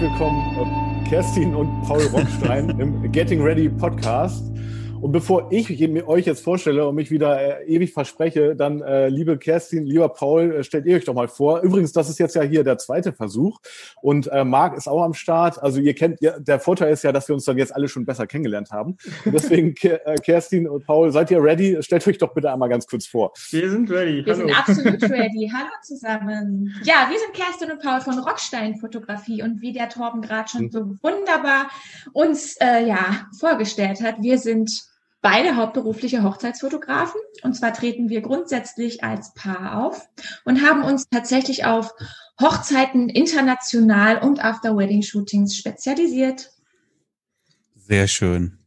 willkommen, äh, Kerstin und Paul Rockstein im Getting Ready Podcast. Und bevor ich euch jetzt vorstelle und mich wieder äh, ewig verspreche, dann, äh, liebe Kerstin, lieber Paul, äh, stellt ihr euch doch mal vor. Übrigens, das ist jetzt ja hier der zweite Versuch und äh, Marc ist auch am Start. Also ihr kennt, ja, der Vorteil ist ja, dass wir uns dann jetzt alle schon besser kennengelernt haben. Und deswegen, äh, Kerstin und Paul, seid ihr ready? Stellt euch doch bitte einmal ganz kurz vor. Wir sind ready. Wir Hallo. sind absolut ready. Hallo zusammen. Ja, wir sind Kerstin und Paul von Rockstein Fotografie und wie der Torben gerade schon so wunderbar uns äh, ja vorgestellt hat, wir sind beide hauptberufliche Hochzeitsfotografen. Und zwar treten wir grundsätzlich als Paar auf und haben uns tatsächlich auf Hochzeiten international und After-Wedding-Shootings spezialisiert. Sehr schön.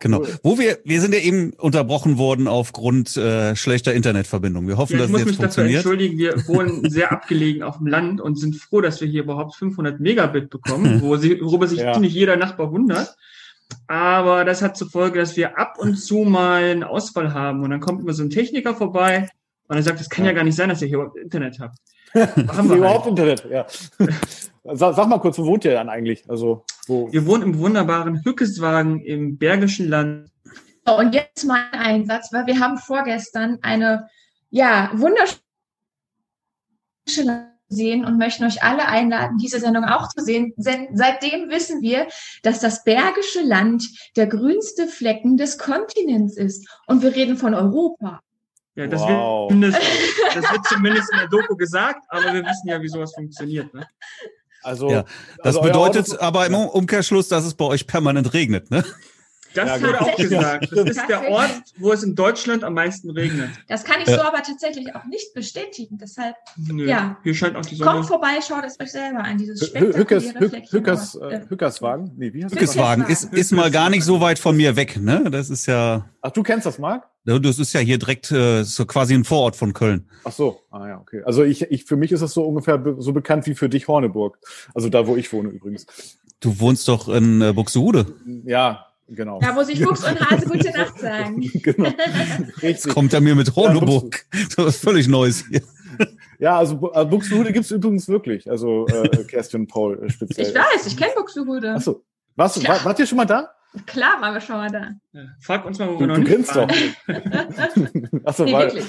Genau. Wo wir, wir sind ja eben unterbrochen worden aufgrund äh, schlechter Internetverbindung. Wir hoffen, ja, dass es jetzt funktioniert. Ich muss mich dafür entschuldigen, wir wohnen sehr abgelegen auf dem Land und sind froh, dass wir hier überhaupt 500 Megabit bekommen, wo sie, worüber sich ja. ziemlich jeder Nachbar wundert. Aber das hat zur Folge, dass wir ab und zu mal einen Ausfall haben. Und dann kommt immer so ein Techniker vorbei und er sagt, das kann ja, ja gar nicht sein, dass ihr hier überhaupt Internet habt. haben wir überhaupt halt. Internet, ja. sag, sag, mal kurz, wo wohnt ihr dann eigentlich? Also, wo? Wir wohnen im wunderbaren Hückeswagen im Bergischen Land. Und jetzt mal ein Einsatz, weil wir haben vorgestern eine, ja, wunderschöne sehen und möchten euch alle einladen, diese Sendung auch zu sehen. Seitdem wissen wir, dass das Bergische Land der grünste Flecken des Kontinents ist. Und wir reden von Europa. Ja, das, wow. wird, das wird zumindest in der Doku gesagt, aber wir wissen ja, wie sowas funktioniert. Ne? Also, ja, das also bedeutet aber im Umkehrschluss, dass es bei euch permanent regnet, ne? Das ja, wurde auch gesagt. Das ist der Ort, wo es in Deutschland am meisten regnet. Das kann ich so aber tatsächlich auch nicht bestätigen. Deshalb, Nö, ja. Hier scheint auch die Sonne. Kommt vorbei, schaut es euch selber an. Dieses spektakuläre Hückers, äh, Hückerswagen? Nee, wie heißt Hückeswagen ist, ist mal gar nicht so weit von mir weg, ne? Das ist ja. Ach, du kennst das, Marc? Das ist ja hier direkt äh, so quasi ein Vorort von Köln. Ach so, ah ja, okay. Also ich, ich für mich ist das so ungefähr be so bekannt wie für dich Horneburg. Also da, wo ich wohne übrigens. Du wohnst doch in äh, Buxtehude. Ja, Genau. Da muss ich Fuchs und Hase gute Nacht sagen. genau. Jetzt kommt er mir mit Horneburg. Ja, was völlig Neues hier. Ja, also äh, Buxtehude gibt es übrigens wirklich. Also äh, Kerstin Paul äh, speziell. Ich weiß, ich kenne Buxtehude. Achso. Warst, war, wart ihr schon mal da? Klar waren wir schon mal da. Ja, frag uns mal, wo du, wir noch du nicht kennst doch. Achso, nee, weil, wirklich.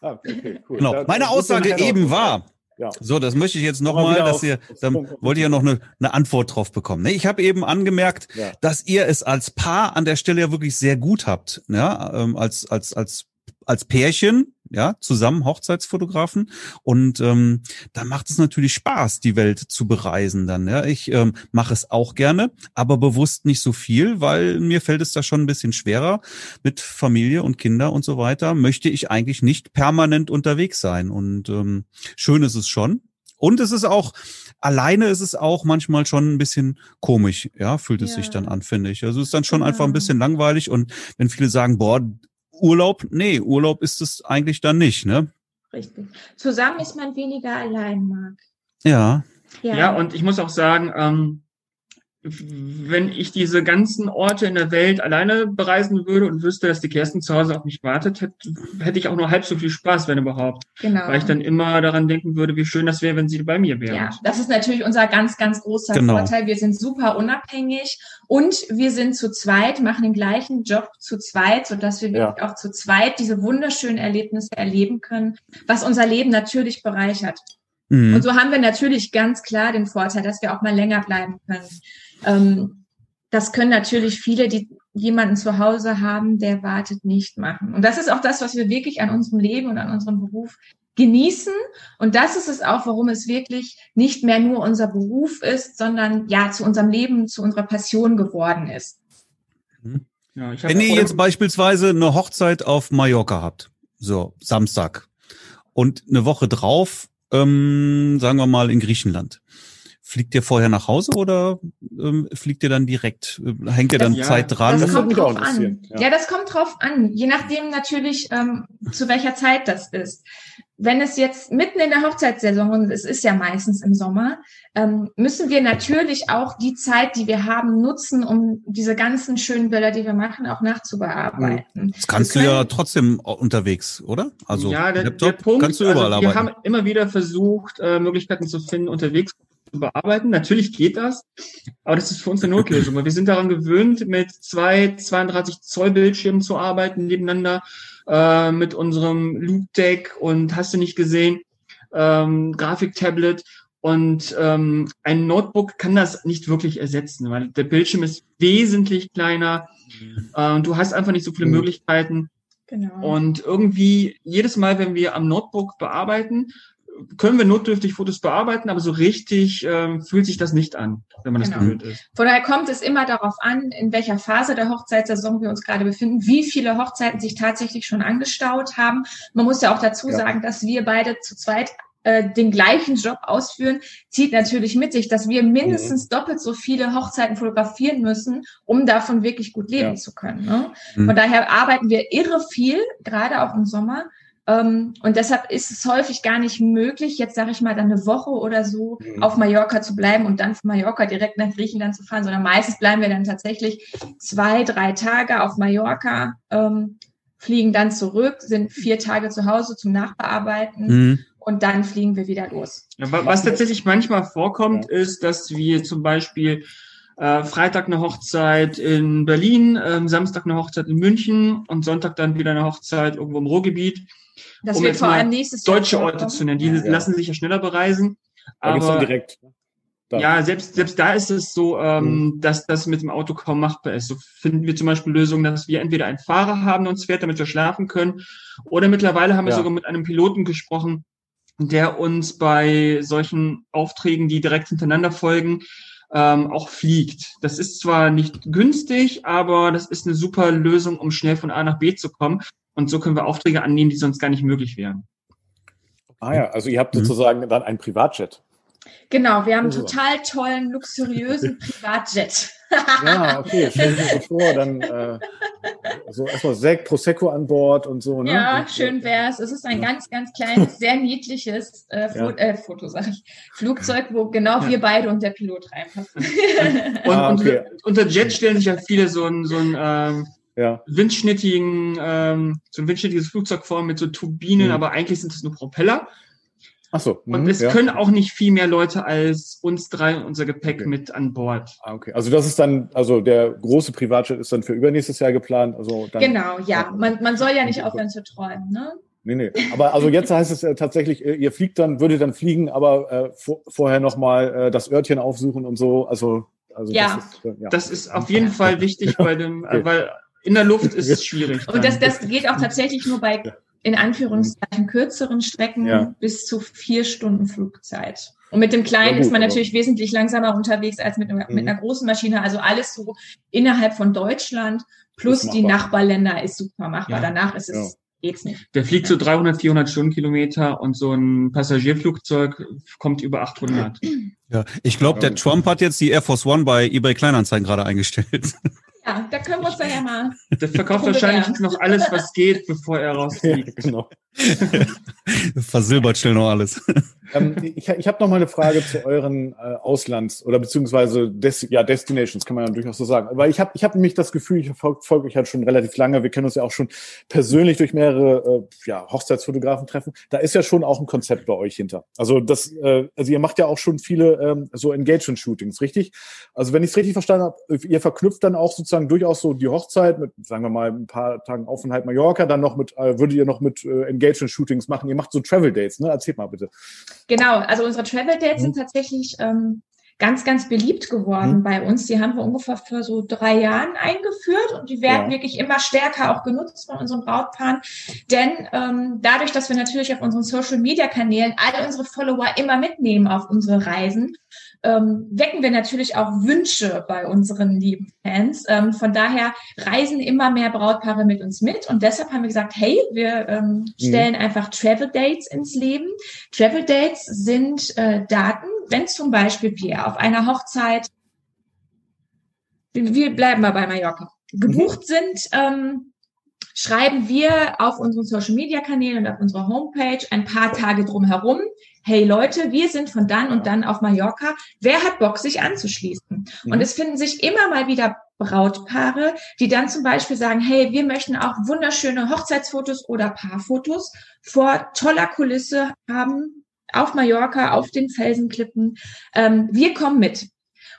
Ah, okay, cool. Genau. Meine Aussage eben war, ja. So, das möchte ich jetzt nochmal, dass ihr, dann wollt ihr ja noch eine, eine Antwort drauf bekommen. Ne? Ich habe eben angemerkt, ja. dass ihr es als Paar an der Stelle ja wirklich sehr gut habt, ja, ähm, als als als als Pärchen, ja, zusammen Hochzeitsfotografen. Und ähm, da macht es natürlich Spaß, die Welt zu bereisen dann. Ja. Ich ähm, mache es auch gerne, aber bewusst nicht so viel, weil mir fällt es da schon ein bisschen schwerer mit Familie und Kinder und so weiter. Möchte ich eigentlich nicht permanent unterwegs sein. Und ähm, schön ist es schon. Und es ist auch, alleine ist es auch manchmal schon ein bisschen komisch, ja, fühlt es ja. sich dann an, finde ich. Also es ist dann schon genau. einfach ein bisschen langweilig und wenn viele sagen, boah, Urlaub, nee, Urlaub ist es eigentlich dann nicht, ne? Richtig. Zusammen ist man weniger allein, Marc. Ja. ja. Ja, und ich muss auch sagen, ähm, wenn ich diese ganzen Orte in der Welt alleine bereisen würde und wüsste, dass die Kerstin zu Hause auf mich wartet, hätte, hätte ich auch nur halb so viel Spaß, wenn überhaupt. Genau. Weil ich dann immer daran denken würde, wie schön das wäre, wenn sie bei mir wäre. Ja, das ist natürlich unser ganz, ganz großer genau. Vorteil. Wir sind super unabhängig und wir sind zu zweit, machen den gleichen Job zu zweit, sodass wir ja. wirklich auch zu zweit diese wunderschönen Erlebnisse erleben können, was unser Leben natürlich bereichert. Mhm. Und so haben wir natürlich ganz klar den Vorteil, dass wir auch mal länger bleiben können. Ähm, das können natürlich viele, die jemanden zu Hause haben, der wartet, nicht machen. Und das ist auch das, was wir wirklich an unserem Leben und an unserem Beruf genießen. Und das ist es auch, warum es wirklich nicht mehr nur unser Beruf ist, sondern ja zu unserem Leben, zu unserer Passion geworden ist. Mhm. Ja, Wenn ihr jetzt beispielsweise eine Hochzeit auf Mallorca habt, so Samstag, und eine Woche drauf, ähm, sagen wir mal in Griechenland, Fliegt ihr vorher nach Hause oder ähm, fliegt ihr dann direkt? Äh, hängt ihr dann ja, Zeit dran? Das kommt drauf an. Ja. ja. das kommt drauf an. Je nachdem natürlich, ähm, zu welcher Zeit das ist. Wenn es jetzt mitten in der Hochzeitssaison, und es ist ja meistens im Sommer, ähm, müssen wir natürlich auch die Zeit, die wir haben, nutzen, um diese ganzen schönen Bilder, die wir machen, auch nachzubearbeiten. Das kannst du ja trotzdem unterwegs, oder? Also ja, der, Laptop der Punkt, kannst du überall also wir arbeiten. Wir haben immer wieder versucht, äh, Möglichkeiten zu finden, unterwegs zu bearbeiten. Natürlich geht das, aber das ist für uns eine Notlösung, weil wir sind daran gewöhnt, mit zwei 32 Zoll Bildschirmen zu arbeiten nebeneinander, äh, mit unserem Loop Deck und hast du nicht gesehen, ähm, Grafiktablet und ähm, ein Notebook kann das nicht wirklich ersetzen, weil der Bildschirm ist wesentlich kleiner. Mhm. Äh, du hast einfach nicht so viele mhm. Möglichkeiten. Genau. Und irgendwie jedes Mal, wenn wir am Notebook bearbeiten, können wir notdürftig Fotos bearbeiten, aber so richtig ähm, fühlt sich das nicht an, wenn man genau. das gewöhnt ist. Von daher kommt es immer darauf an, in welcher Phase der Hochzeitssaison wir uns gerade befinden, wie viele Hochzeiten sich tatsächlich schon angestaut haben. Man muss ja auch dazu ja. sagen, dass wir beide zu zweit äh, den gleichen Job ausführen, zieht natürlich mit sich, dass wir mindestens mhm. doppelt so viele Hochzeiten fotografieren müssen, um davon wirklich gut leben ja. zu können. Ne? Mhm. Von daher arbeiten wir irre viel, gerade auch im Sommer. Ähm, und deshalb ist es häufig gar nicht möglich, jetzt sage ich mal, dann eine Woche oder so mhm. auf Mallorca zu bleiben und dann von Mallorca direkt nach Griechenland zu fahren, sondern meistens bleiben wir dann tatsächlich zwei, drei Tage auf Mallorca, ähm, fliegen dann zurück, sind vier Tage zu Hause zum Nachbearbeiten mhm und dann fliegen wir wieder los. was tatsächlich manchmal vorkommt, ist, dass wir zum Beispiel äh, Freitag eine Hochzeit in Berlin, äh, Samstag eine Hochzeit in München und Sonntag dann wieder eine Hochzeit irgendwo im Ruhrgebiet. Das um wird vor allem nächstes Jahr deutsche Orte zu nennen. Die ja, lassen sich ja schneller bereisen. Da aber direkt. Ne? Da. Ja, selbst, selbst da ist es so, ähm, mhm. dass das mit dem Auto kaum machbar ist. So finden wir zum Beispiel Lösungen, dass wir entweder einen Fahrer haben, der uns fährt, damit wir schlafen können, oder mittlerweile haben wir sogar mit einem Piloten gesprochen, der uns bei solchen Aufträgen, die direkt hintereinander folgen, ähm, auch fliegt. Das ist zwar nicht günstig, aber das ist eine super Lösung, um schnell von A nach B zu kommen. Und so können wir Aufträge annehmen, die sonst gar nicht möglich wären. Ah ja, also ihr habt mhm. sozusagen dann ein Privatjet. Genau, wir haben einen total tollen, luxuriösen Privatjet. ja, okay, stell dir so vor, dann äh, so erstmal Sekt, Prosecco an Bord und so. Ne? Ja, und, schön wär's. Es ist ein ja. ganz, ganz kleines, sehr niedliches äh, Fo ja. äh, Foto, sag ich, Flugzeug, wo genau wir beide und der Pilot reinpassen. und, ah, okay. unter Jet stellen sich ja viele so ein, so ein ähm, ja. windschnittigen, ähm, so ein windschnittiges Flugzeug vor mit so Turbinen, mhm. aber eigentlich sind es nur Propeller. Ach so. Und mhm, es ja. können auch nicht viel mehr Leute als uns drei und unser Gepäck okay. mit an Bord. Ah, okay. Also das ist dann, also der große Privatjet ist dann für übernächstes Jahr geplant. Also dann, genau, ja. Man, man soll ja nicht aufhören zu träumen, ne? Nee, nee. Aber also jetzt heißt es äh, tatsächlich, äh, ihr fliegt dann, würdet dann fliegen, aber äh, vor, vorher nochmal äh, das Örtchen aufsuchen und so. Also, also ja. Das ist, äh, ja. das ist auf jeden Fall wichtig bei dem, okay. weil in der Luft ist es schwierig. Und das, das geht auch tatsächlich nur bei in Anführungszeichen kürzeren Strecken ja. bis zu vier Stunden Flugzeit. Und mit dem Kleinen gut, ist man natürlich wesentlich langsamer unterwegs als mit, mit einer großen Maschine. Also alles so innerhalb von Deutschland plus die Nachbarländer ist super machbar. Ja. Danach ist es ja. geht's nicht. Der fliegt so 300, 400 Stundenkilometer und so ein Passagierflugzeug kommt über 800. Ja, ich glaube, der Trump hat jetzt die Air Force One bei eBay Kleinanzeigen gerade eingestellt. Ja, da können wir uns dann ja mal. Der verkauft wahrscheinlich noch alles, was geht, bevor er rausfliegt. Ja, genau. Versilbert schnell noch alles. Ähm, ich ich habe noch mal eine Frage zu euren äh, Auslands- oder beziehungsweise Des ja, Destinations, kann man ja durchaus so sagen. Weil ich habe ich hab nämlich das Gefühl, ich folge folg euch halt schon relativ lange. Wir kennen uns ja auch schon persönlich durch mehrere äh, ja, Hochzeitsfotografen treffen. Da ist ja schon auch ein Konzept bei euch hinter. Also das, äh, also ihr macht ja auch schon viele ähm, so Engagement-Shootings, richtig? Also wenn ich es richtig verstanden habe, ihr verknüpft dann auch sozusagen durchaus so die Hochzeit mit, sagen wir mal, ein paar Tagen Aufenthalt Mallorca, dann noch mit, äh, würdet ihr noch mit äh, Engagement-Shootings machen? Ihr macht so Travel Dates, ne? Erzählt mal bitte. Genau, also unsere Travel Dates mhm. sind tatsächlich ähm, ganz, ganz beliebt geworden mhm. bei uns. Die haben wir ungefähr vor so drei Jahren eingeführt und die werden ja. wirklich immer stärker auch genutzt von unseren Brautpaaren. Denn ähm, dadurch, dass wir natürlich auf unseren Social-Media-Kanälen alle unsere Follower immer mitnehmen auf unsere Reisen, ähm, wecken wir natürlich auch Wünsche bei unseren lieben Fans. Ähm, von daher reisen immer mehr Brautpaare mit uns mit und deshalb haben wir gesagt, hey, wir ähm, mhm. stellen mhm. einfach Travel Dates ins Leben. Travel Dates sind äh, Daten, wenn zum Beispiel wir auf einer Hochzeit, wir bleiben mal bei Mallorca, gebucht mhm. sind, ähm, schreiben wir auf unseren Social Media Kanälen und auf unserer Homepage ein paar Tage drumherum, hey Leute, wir sind von dann und dann auf Mallorca. Wer hat Bock, sich anzuschließen? Mhm. Und es finden sich immer mal wieder Brautpaare, die dann zum Beispiel sagen, hey, wir möchten auch wunderschöne Hochzeitsfotos oder Paarfotos vor toller Kulisse haben auf Mallorca, auf den Felsenklippen. Ähm, wir kommen mit.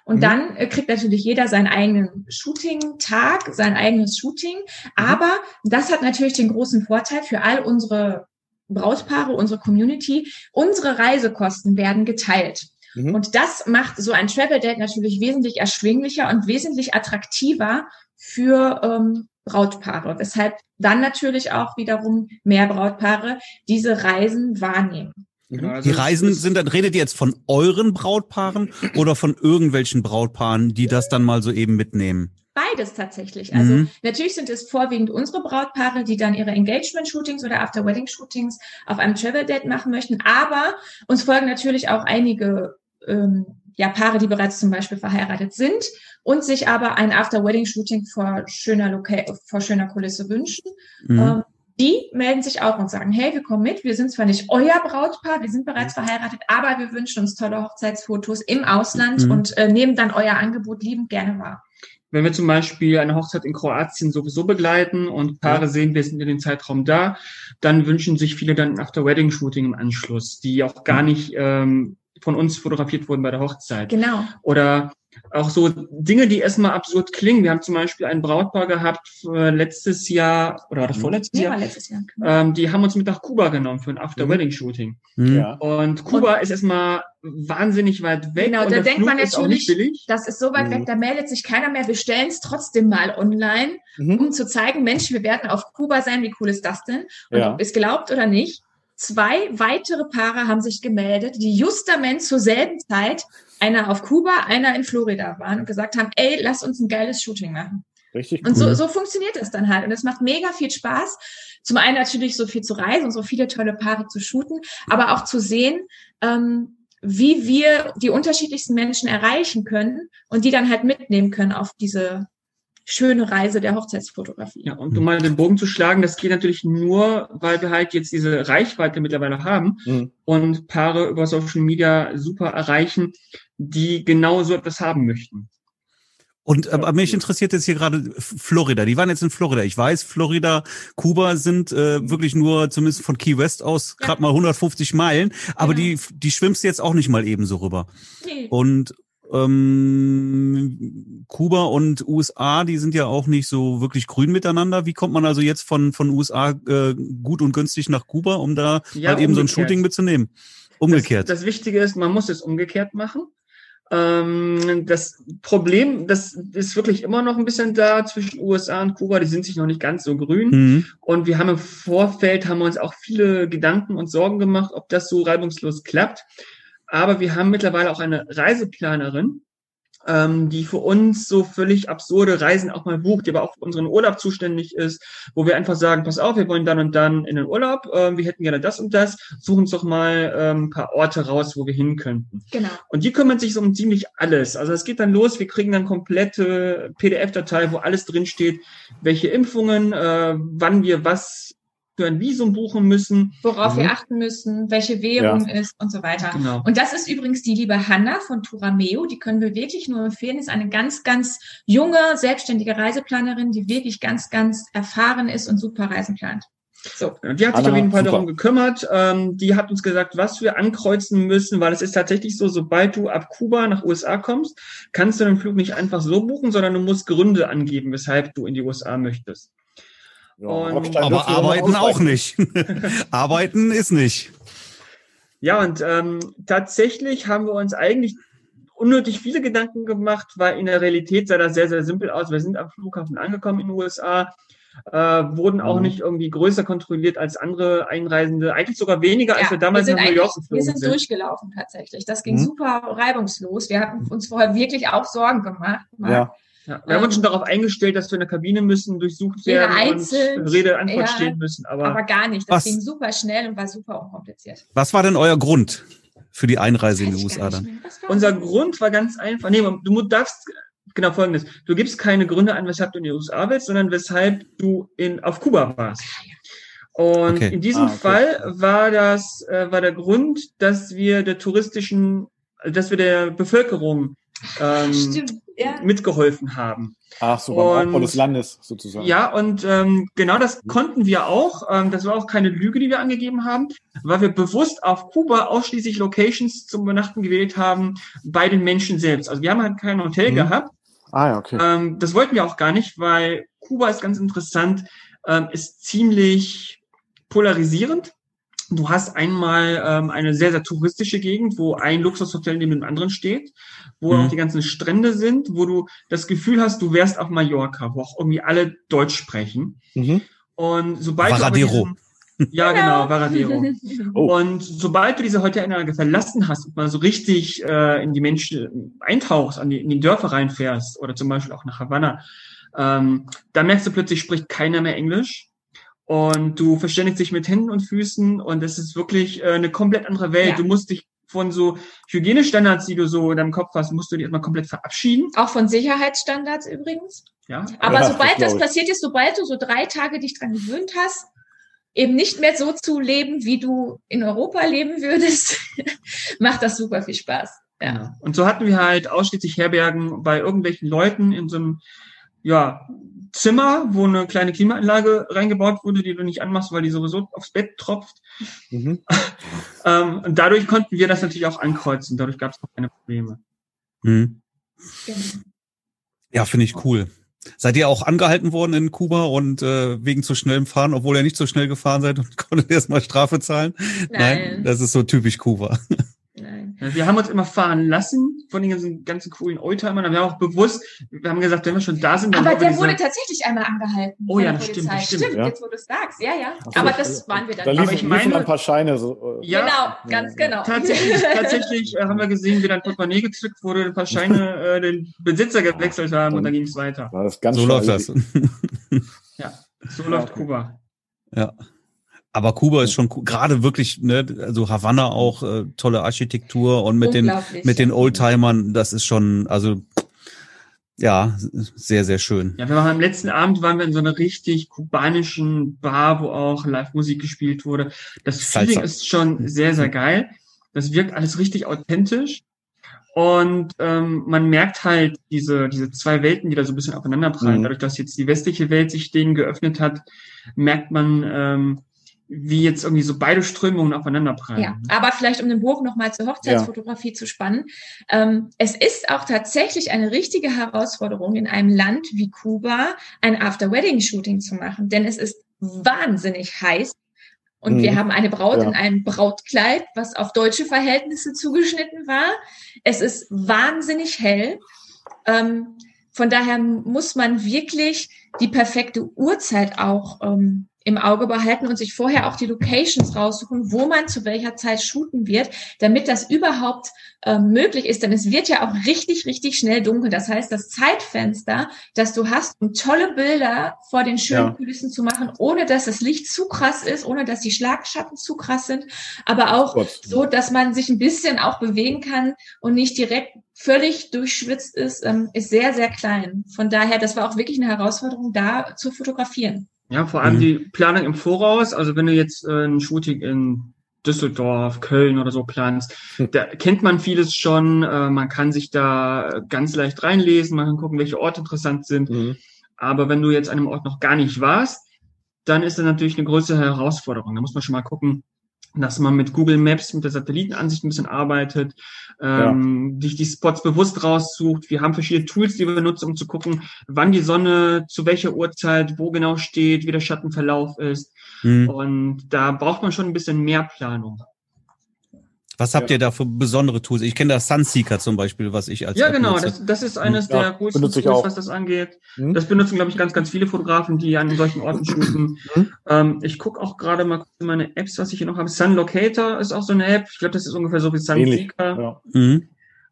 Und mhm. dann äh, kriegt natürlich jeder seinen eigenen Shooting-Tag, sein eigenes Shooting. Mhm. Aber das hat natürlich den großen Vorteil für all unsere Brautpaare, unsere Community. Unsere Reisekosten werden geteilt. Mhm. Und das macht so ein Travel Date natürlich wesentlich erschwinglicher und wesentlich attraktiver für ähm, Brautpaare, weshalb dann natürlich auch wiederum mehr Brautpaare diese Reisen wahrnehmen. Genau, also die Reisen sind dann, redet ihr jetzt von euren Brautpaaren oder von irgendwelchen Brautpaaren, die das dann mal so eben mitnehmen? Beides tatsächlich. Also mhm. natürlich sind es vorwiegend unsere Brautpaare, die dann ihre Engagement-Shootings oder After-Wedding-Shootings auf einem Travel-Date machen möchten. Aber uns folgen natürlich auch einige ähm, ja, Paare, die bereits zum Beispiel verheiratet sind und sich aber ein After-Wedding-Shooting vor schöner, Loca vor schöner Kulisse wünschen. Mhm. Ähm, die melden sich auch und sagen, hey, wir kommen mit, wir sind zwar nicht euer Brautpaar, wir sind bereits verheiratet, aber wir wünschen uns tolle Hochzeitsfotos im Ausland mhm. und äh, nehmen dann euer Angebot liebend gerne wahr. Wenn wir zum Beispiel eine Hochzeit in Kroatien sowieso begleiten und Paare ja. sehen, wir sind in den Zeitraum da, dann wünschen sich viele dann ein After-Wedding-Shooting im Anschluss, die auch gar nicht ähm, von uns fotografiert wurden bei der Hochzeit. Genau. Oder auch so Dinge, die erstmal absurd klingen. Wir haben zum Beispiel ein Brautpaar gehabt äh, letztes Jahr oder das mhm. vorletztes ja, Jahr. Letztes Jahr. Genau. Ähm, die haben uns mit nach Kuba genommen für ein After-Wedding-Shooting. Mhm. Ja. Und Kuba und ist erstmal wahnsinnig weit weg. Genau, da denkt Flug man natürlich, das ist so weit mhm. weg, da meldet sich keiner mehr. Wir stellen es trotzdem mal online, mhm. um zu zeigen, Mensch, wir werden auf Kuba sein, wie cool ist das denn? Und ja. ob es glaubt oder nicht, Zwei weitere Paare haben sich gemeldet, die justament zur selben Zeit, einer auf Kuba, einer in Florida waren und gesagt haben, ey, lass uns ein geiles Shooting machen. Richtig cool. Und so, so funktioniert das dann halt. Und es macht mega viel Spaß. Zum einen natürlich so viel zu reisen und so viele tolle Paare zu shooten, aber auch zu sehen, ähm, wie wir die unterschiedlichsten Menschen erreichen können und die dann halt mitnehmen können auf diese schöne Reise der Hochzeitsfotografie. Ja, und um mal den Bogen zu schlagen, das geht natürlich nur, weil wir halt jetzt diese Reichweite mittlerweile haben mhm. und Paare über Social Media super erreichen, die genau so etwas haben möchten. Und aber mich interessiert jetzt hier gerade Florida. Die waren jetzt in Florida. Ich weiß, Florida, Kuba sind äh, wirklich nur zumindest von Key West aus ja. gerade mal 150 Meilen. Aber genau. die die schwimmst jetzt auch nicht mal ebenso rüber. Nee. Und ähm, Kuba und USA, die sind ja auch nicht so wirklich grün miteinander. Wie kommt man also jetzt von, von USA äh, gut und günstig nach Kuba, um da ja, halt eben so ein Shooting mitzunehmen? Umgekehrt. Das, das Wichtige ist, man muss es umgekehrt machen. Ähm, das Problem, das ist wirklich immer noch ein bisschen da zwischen USA und Kuba. Die sind sich noch nicht ganz so grün. Mhm. Und wir haben im Vorfeld, haben wir uns auch viele Gedanken und Sorgen gemacht, ob das so reibungslos klappt. Aber wir haben mittlerweile auch eine Reiseplanerin, ähm, die für uns so völlig absurde Reisen auch mal bucht, die aber auch für unseren Urlaub zuständig ist, wo wir einfach sagen, pass auf, wir wollen dann und dann in den Urlaub, äh, wir hätten gerne das und das, suchen uns doch mal ähm, ein paar Orte raus, wo wir hin könnten. Genau. Und die kümmern sich so um ziemlich alles. Also es geht dann los, wir kriegen dann komplette PDF-Datei, wo alles drinsteht, welche Impfungen, äh, wann wir was für ein Visum buchen müssen. Worauf mhm. wir achten müssen, welche Währung ja. ist und so weiter. Genau. Und das ist übrigens die liebe Hanna von Turameo. Die können wir wirklich nur empfehlen. Ist eine ganz, ganz junge, selbstständige Reiseplanerin, die wirklich ganz, ganz erfahren ist und super Reisen plant. So, die hat sich Anna, auf jeden Fall super. darum gekümmert. Ähm, die hat uns gesagt, was wir ankreuzen müssen, weil es ist tatsächlich so, sobald du ab Kuba nach USA kommst, kannst du den Flug nicht einfach so buchen, sondern du musst Gründe angeben, weshalb du in die USA möchtest. Und, aber arbeiten auch nicht. arbeiten ist nicht. Ja, und ähm, tatsächlich haben wir uns eigentlich unnötig viele Gedanken gemacht, weil in der Realität sah das sehr, sehr simpel aus. Wir sind am Flughafen angekommen in den USA, äh, wurden auch mhm. nicht irgendwie größer kontrolliert als andere Einreisende, eigentlich sogar weniger, ja, als wir damals wir nach New York geflogen sind. Wir sind durchgelaufen tatsächlich. Das ging mhm. super reibungslos. Wir hatten uns vorher wirklich auch Sorgen gemacht. Ja. Ja, wir haben uns schon darauf eingestellt, dass wir in der Kabine müssen, durchsucht werden einzeln, und Rede Antwort ja, stehen müssen. Aber, aber gar nicht. Das was, ging super schnell und war super unkompliziert. Was war denn euer Grund für die Einreise in die USA dann? Unser Grund war ganz einfach. Nee, du darfst genau folgendes. Du gibst keine Gründe an, weshalb du in die USA willst, sondern weshalb du in, auf Kuba warst. Und okay. in diesem ah, okay. Fall war das, äh, war der Grund, dass wir der touristischen, dass wir der Bevölkerung ähm, Stimmt, ja. mitgeholfen haben. Ach so, beim Aufbau des Landes sozusagen. Ja, und ähm, genau das konnten wir auch. Ähm, das war auch keine Lüge, die wir angegeben haben, weil wir bewusst auf Kuba ausschließlich Locations zum Übernachten gewählt haben bei den Menschen selbst. Also wir haben halt kein Hotel mhm. gehabt. Ah ja, okay. Ähm, das wollten wir auch gar nicht, weil Kuba ist ganz interessant, ähm, ist ziemlich polarisierend. Du hast einmal ähm, eine sehr, sehr touristische Gegend, wo ein Luxushotel neben dem anderen steht, wo mhm. auch die ganzen Strände sind, wo du das Gefühl hast, du wärst auf Mallorca, wo auch irgendwie alle Deutsch sprechen. Mhm. Und sobald Varadero. du diesen, ja, genau, Varadero. Oh. Und sobald du diese Hotelanlage verlassen hast und mal so richtig äh, in die Menschen eintauchst, an die, in die Dörfer reinfährst oder zum Beispiel auch nach Havanna, ähm, da merkst du plötzlich, spricht keiner mehr Englisch und du verständigst dich mit Händen und Füßen und es ist wirklich äh, eine komplett andere Welt. Ja. Du musst dich von so Hygienestandards, die du so in deinem Kopf hast, musst du dich erstmal komplett verabschieden. Auch von Sicherheitsstandards übrigens. Ja. Aber ja, sobald das, das passiert ist, sobald du so drei Tage dich dran gewöhnt hast, eben nicht mehr so zu leben, wie du in Europa leben würdest, macht das super viel Spaß. Ja. Genau. Und so hatten wir halt ausschließlich Herbergen bei irgendwelchen Leuten in so einem ja, Zimmer, wo eine kleine Klimaanlage reingebaut wurde, die du nicht anmachst, weil die sowieso aufs Bett tropft. Mhm. ähm, und dadurch konnten wir das natürlich auch ankreuzen. Dadurch gab es auch keine Probleme. Mhm. Ja, finde ich cool. Seid ihr auch angehalten worden in Kuba und äh, wegen zu schnellem Fahren, obwohl ihr nicht so schnell gefahren seid und konntet erstmal Strafe zahlen? Nein. Nein, das ist so typisch Kuba. Wir haben uns immer fahren lassen von den ganzen, ganzen coolen Oldtimern. Wir haben auch bewusst, wir haben gesagt, wenn wir schon da sind, dann Aber der wurde tatsächlich einmal angehalten. Oh ja, das stimmt, das stimmt. Stimmt, ja. jetzt wo du es sagst. Ja, ja. So, Aber das waren wir dann. Da liefen, ich meine, ein paar Scheine. So, äh, ja, genau, ganz genau. Tatsächlich, tatsächlich äh, haben wir gesehen, wie dann Portemonnaie gezückt wurde, ein paar Scheine äh, den Besitzer gewechselt haben und, und dann ging es weiter. Das ganz so läuft das. ja, so läuft Kuba. Ja. Aber Kuba ist schon gerade wirklich, ne, also Havanna auch äh, tolle Architektur und mit den mit den Oldtimern, das ist schon, also ja, sehr sehr schön. Ja, wir waren am letzten Abend waren wir in so einer richtig kubanischen Bar, wo auch Live-Musik gespielt wurde. Das Feeling ist schon sehr sehr geil. Das wirkt alles richtig authentisch. Und ähm, man merkt halt diese, diese zwei Welten, die da so ein bisschen aufeinanderprallen. Mhm. Dadurch, dass jetzt die westliche Welt sich denen geöffnet hat, merkt man, ähm, wie jetzt irgendwie so beide Strömungen aufeinanderprallen. Ja, aber vielleicht um den Bogen nochmal zur Hochzeitsfotografie ja. zu spannen. Ähm, es ist auch tatsächlich eine richtige Herausforderung in einem Land wie Kuba ein After-Wedding-Shooting zu machen, denn es ist wahnsinnig heiß. Und mhm. wir haben eine Braut ja. in einem Brautkleid, was auf deutsche Verhältnisse zugeschnitten war. Es ist wahnsinnig hell. Ähm, von daher muss man wirklich die perfekte Uhrzeit auch ähm, im Auge behalten und sich vorher auch die Locations raussuchen, wo man zu welcher Zeit shooten wird, damit das überhaupt äh, möglich ist. Denn es wird ja auch richtig, richtig schnell dunkel. Das heißt, das Zeitfenster, das du hast, um tolle Bilder vor den schönen ja. Kulissen zu machen, ohne dass das Licht zu krass ist, ohne dass die Schlagschatten zu krass sind, aber auch Gott. so, dass man sich ein bisschen auch bewegen kann und nicht direkt völlig durchschwitzt ist, ähm, ist sehr, sehr klein. Von daher, das war auch wirklich eine Herausforderung, da zu fotografieren. Ja, vor allem mhm. die Planung im Voraus. Also wenn du jetzt äh, ein Shooting in Düsseldorf, Köln oder so planst, hm. da kennt man vieles schon. Äh, man kann sich da ganz leicht reinlesen, man kann gucken, welche Orte interessant sind. Mhm. Aber wenn du jetzt an einem Ort noch gar nicht warst, dann ist das natürlich eine größere Herausforderung. Da muss man schon mal gucken, dass man mit Google Maps, mit der Satellitenansicht ein bisschen arbeitet, ähm, ja. dich die Spots bewusst raussucht. Wir haben verschiedene Tools, die wir nutzen, um zu gucken, wann die Sonne zu welcher Uhrzeit, wo genau steht, wie der Schattenverlauf ist. Mhm. Und da braucht man schon ein bisschen mehr Planung. Was habt ja. ihr da für besondere Tools? Ich kenne das Sunseeker zum Beispiel, was ich als Ja, App genau, das, das ist eines ja, der coolsten Tools, auch. was das angeht. Mhm. Das benutzen, glaube ich, ganz, ganz viele Fotografen, die an solchen Orten shooten. Mhm. Ähm, ich gucke auch gerade mal meine Apps, was ich hier noch habe. Sun Locator ist auch so eine App. Ich glaube, das ist ungefähr so wie Sunseeker. Ja. Mhm.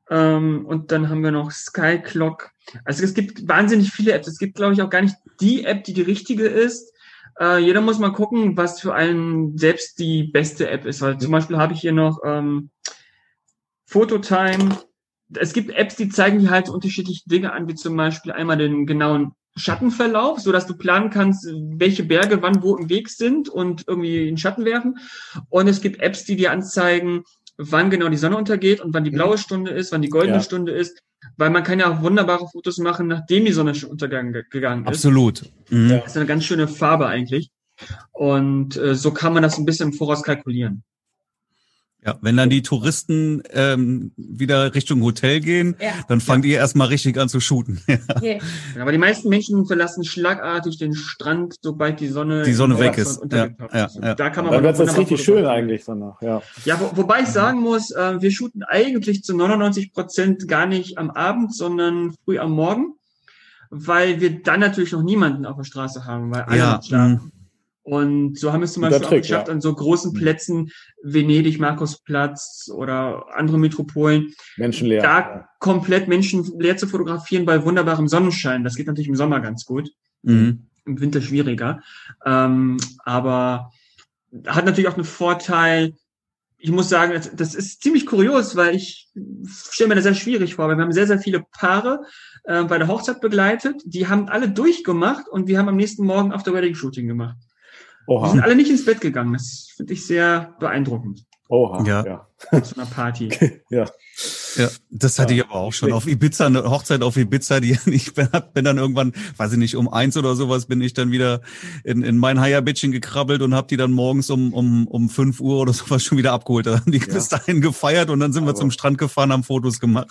Ähm, und dann haben wir noch Skyclock. Also es gibt wahnsinnig viele Apps. Es gibt, glaube ich, auch gar nicht die App, die die richtige ist. Äh, jeder muss mal gucken, was für einen selbst die beste App ist. Weil zum Beispiel habe ich hier noch ähm, Phototime. Es gibt Apps, die zeigen dir halt unterschiedliche Dinge an, wie zum Beispiel einmal den genauen Schattenverlauf, so dass du planen kannst, welche Berge wann wo im Weg sind und irgendwie in Schatten werfen. Und es gibt Apps, die dir anzeigen, wann genau die Sonne untergeht und wann die mhm. blaue Stunde ist, wann die goldene ja. Stunde ist, weil man kann ja auch wunderbare Fotos machen, nachdem die Sonne schon untergegangen ist. Absolut. Mhm. Das ist eine ganz schöne Farbe eigentlich. Und äh, so kann man das ein bisschen im Voraus kalkulieren. Ja, wenn dann die Touristen ähm, wieder Richtung Hotel gehen, ja. dann fangt ja. ihr erstmal richtig an zu shooten. ja. Aber die meisten Menschen verlassen schlagartig den Strand, sobald die Sonne die Sonne weg ist. Ja, ja, ja. Da kann man dann wird das richtig schön eigentlich danach. Ja, ja wo, wobei ich sagen muss, äh, wir shooten eigentlich zu 99 Prozent gar nicht am Abend, sondern früh am Morgen, weil wir dann natürlich noch niemanden auf der Straße haben, weil alle ja, schlafen. Und so haben wir es zum Beispiel Trick, auch geschafft, ja. an so großen mhm. Plätzen, Venedig, Markusplatz oder andere Metropolen, menschenleer, da ja. komplett menschenleer zu fotografieren bei wunderbarem Sonnenschein. Das geht natürlich im Sommer ganz gut, mhm. im Winter schwieriger. Ähm, aber hat natürlich auch einen Vorteil, ich muss sagen, das ist ziemlich kurios, weil ich stelle mir das sehr schwierig vor, weil wir haben sehr, sehr viele Paare äh, bei der Hochzeit begleitet, die haben alle durchgemacht und wir haben am nächsten Morgen auf der Wedding Shooting gemacht. Oha. Die sind alle nicht ins Bett gegangen. Das finde ich sehr beeindruckend. Oha, ja. ja. Zu einer Party. ja. Ja, das hatte ja. ich aber auch schon auf Ibiza, eine Hochzeit auf Ibiza, die ich bin, bin dann irgendwann, weiß ich nicht, um eins oder sowas bin ich dann wieder in, in mein Higher-Bettchen gekrabbelt und habe die dann morgens um, um, um fünf Uhr oder sowas schon wieder abgeholt. Da haben die ja. bis dahin gefeiert und dann sind aber wir zum Strand gefahren, haben Fotos gemacht.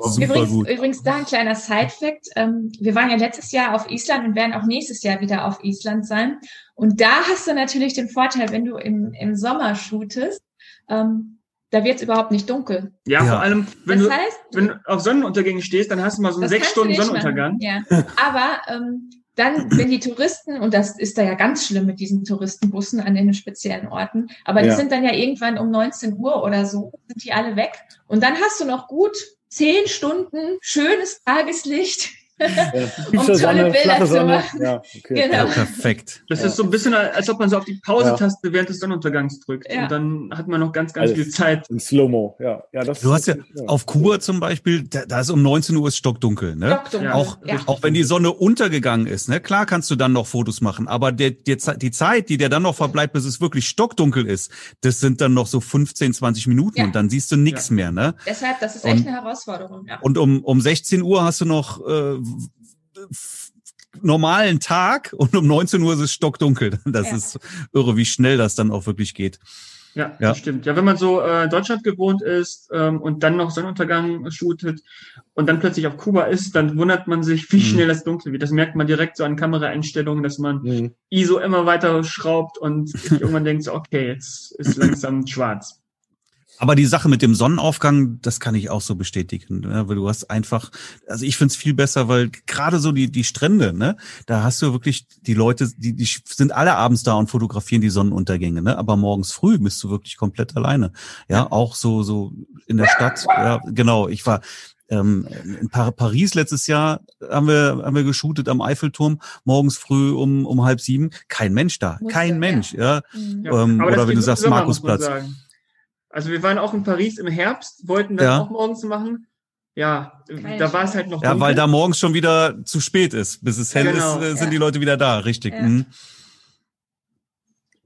Super übrigens, gut. Übrigens da ein kleiner Side-Fact. Ähm, wir waren ja letztes Jahr auf Island und werden auch nächstes Jahr wieder auf Island sein. Und da hast du natürlich den Vorteil, wenn du im, im Sommer shootest, ähm, da wird es überhaupt nicht dunkel. Ja, ja, vor allem, wenn, das du, heißt, wenn du auf Sonnenuntergänge stehst, dann hast du mal so einen sechs Stunden Sonnenuntergang. Ja. Aber ähm, dann, wenn die Touristen, und das ist da ja ganz schlimm mit diesen Touristenbussen an den speziellen Orten, aber die ja. sind dann ja irgendwann um 19 Uhr oder so, sind die alle weg. Und dann hast du noch gut zehn Stunden schönes Tageslicht ja, um tolle Sonne, Bilder zu machen. Ja, okay. genau. ja, perfekt. Das ja. ist so ein bisschen, als ob man so auf die Pause-Taste während des Sonnenuntergangs drückt. Und dann hat man noch ganz, ganz Alles viel Zeit. In Slow-Mo, ja. ja das du hast ja, auf Kuba zum Beispiel, da, da, ist um 19 Uhr ist stockdunkel. Ne? Stockdunkel. Auch, auch wenn die Sonne untergegangen ist, ne? klar kannst du dann noch Fotos machen, aber der, der, die Zeit, die dir dann noch verbleibt, bis es wirklich stockdunkel ist, das sind dann noch so 15, 20 Minuten und dann siehst du nichts mehr. Ne? Deshalb, das ist echt und, eine Herausforderung. Und um, um 16 Uhr hast du noch äh, normalen Tag und um 19 Uhr ist es stockdunkel. Das ja. ist irre, wie schnell das dann auch wirklich geht. Ja, ja. das stimmt. Ja, wenn man so äh, Deutschland gewohnt ist ähm, und dann noch Sonnenuntergang shootet und dann plötzlich auf Kuba ist, dann wundert man sich, wie mhm. schnell das dunkel wird. Das merkt man direkt so an Kameraeinstellungen, dass man mhm. ISO immer weiter schraubt und irgendwann denkt so, okay, jetzt ist langsam schwarz. Aber die Sache mit dem Sonnenaufgang, das kann ich auch so bestätigen, ne? weil du hast einfach, also ich find's viel besser, weil gerade so die die Strände, ne, da hast du wirklich die Leute, die die sind alle abends da und fotografieren die Sonnenuntergänge, ne, aber morgens früh bist du wirklich komplett alleine. Ja, auch so so in der Stadt. Ja, genau. Ich war ähm, in Paris letztes Jahr haben wir haben wir geshootet am Eiffelturm morgens früh um um halb sieben, kein Mensch da, kein Mensch, ja. ja. Ähm, oder wenn du sagst Markusplatz. Also wir waren auch in Paris im Herbst, wollten das ja. auch morgens machen. Ja, Keine da war es halt noch. Ja, dunkel. weil da morgens schon wieder zu spät ist. Bis es hell genau. ist, äh, sind ja. die Leute wieder da, richtig. Ja, mhm.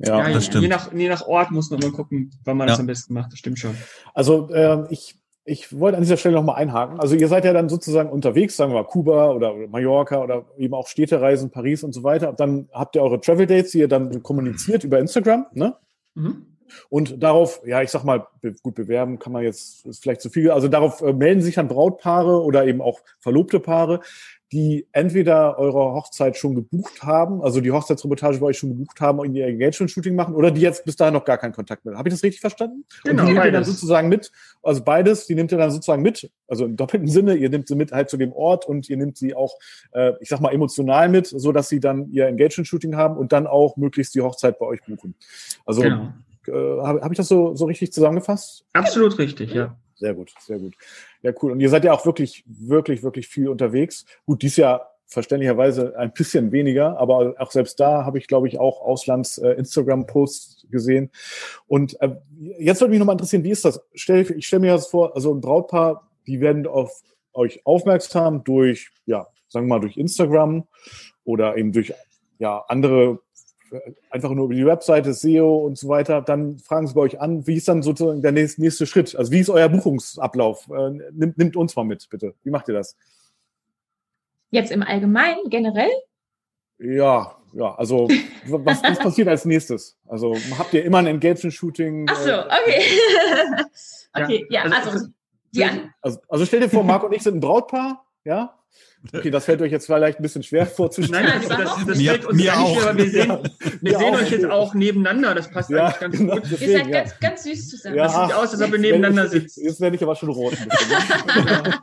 ja, das stimmt. Je nach, je nach Ort muss man mal gucken, wann man das am besten macht. Das stimmt schon. Also äh, ich, ich wollte an dieser Stelle nochmal einhaken. Also ihr seid ja dann sozusagen unterwegs, sagen wir mal Kuba oder Mallorca oder eben auch Städtereisen, Paris und so weiter. Dann habt ihr eure Travel Dates, die ihr dann kommuniziert über Instagram, ne? Mhm. Und darauf, ja, ich sag mal, gut bewerben kann man jetzt, ist vielleicht zu viel. Also darauf äh, melden sich dann Brautpaare oder eben auch verlobte Paare, die entweder eure Hochzeit schon gebucht haben, also die Hochzeitsreportage bei euch schon gebucht haben und ihr Engagement-Shooting machen, oder die jetzt bis dahin noch gar keinen Kontakt mehr haben. Habe ich das richtig verstanden? Genau, und die nehmt ihr dann sozusagen mit, also beides, die nehmt ihr dann sozusagen mit, also im doppelten Sinne, ihr nehmt sie mit halt zu dem Ort und ihr nehmt sie auch, äh, ich sag mal, emotional mit, so dass sie dann ihr Engagement-Shooting haben und dann auch möglichst die Hochzeit bei euch buchen. Also genau. Äh, Habe hab ich das so, so richtig zusammengefasst? Absolut richtig, ja. Sehr gut, sehr gut. Ja, cool. Und ihr seid ja auch wirklich, wirklich, wirklich viel unterwegs. Gut, dies Jahr verständlicherweise ein bisschen weniger, aber auch selbst da habe ich, glaube ich, auch Auslands-Instagram-Posts äh, gesehen. Und äh, jetzt würde mich nochmal interessieren, wie ist das? Stell, ich stelle mir das vor, also ein Brautpaar, die werden auf euch aufmerksam durch, ja, sagen wir mal, durch Instagram oder eben durch ja, andere einfach nur über die Webseite, SEO und so weiter, dann fragen sie bei euch an, wie ist dann sozusagen der nächste, Schritt? Also wie ist euer Buchungsablauf? Äh, nimmt, nimmt uns mal mit, bitte. Wie macht ihr das? Jetzt im Allgemeinen, generell? Ja, ja, also was, was passiert als nächstes? Also habt ihr immer ein Engagement-Shooting? Ach so, okay. okay, ja, ja also, also, also, also stell dir vor, Marc und ich sind ein Brautpaar, ja, Okay, das fällt euch jetzt vielleicht ein bisschen schwer vorzustellen. Nein, das, das, das mir, fällt uns mir auch. Nicht, aber wir sehen, wir sehen euch jetzt auch nebeneinander. Das passt ja, eigentlich ganz genau, gut. Deswegen, Ihr seid ja. ganz, ganz süß zusammen. Ja, das sieht aus, als ob wir nebeneinander ich, sitzen. Jetzt werde ich aber schon rot. Ne?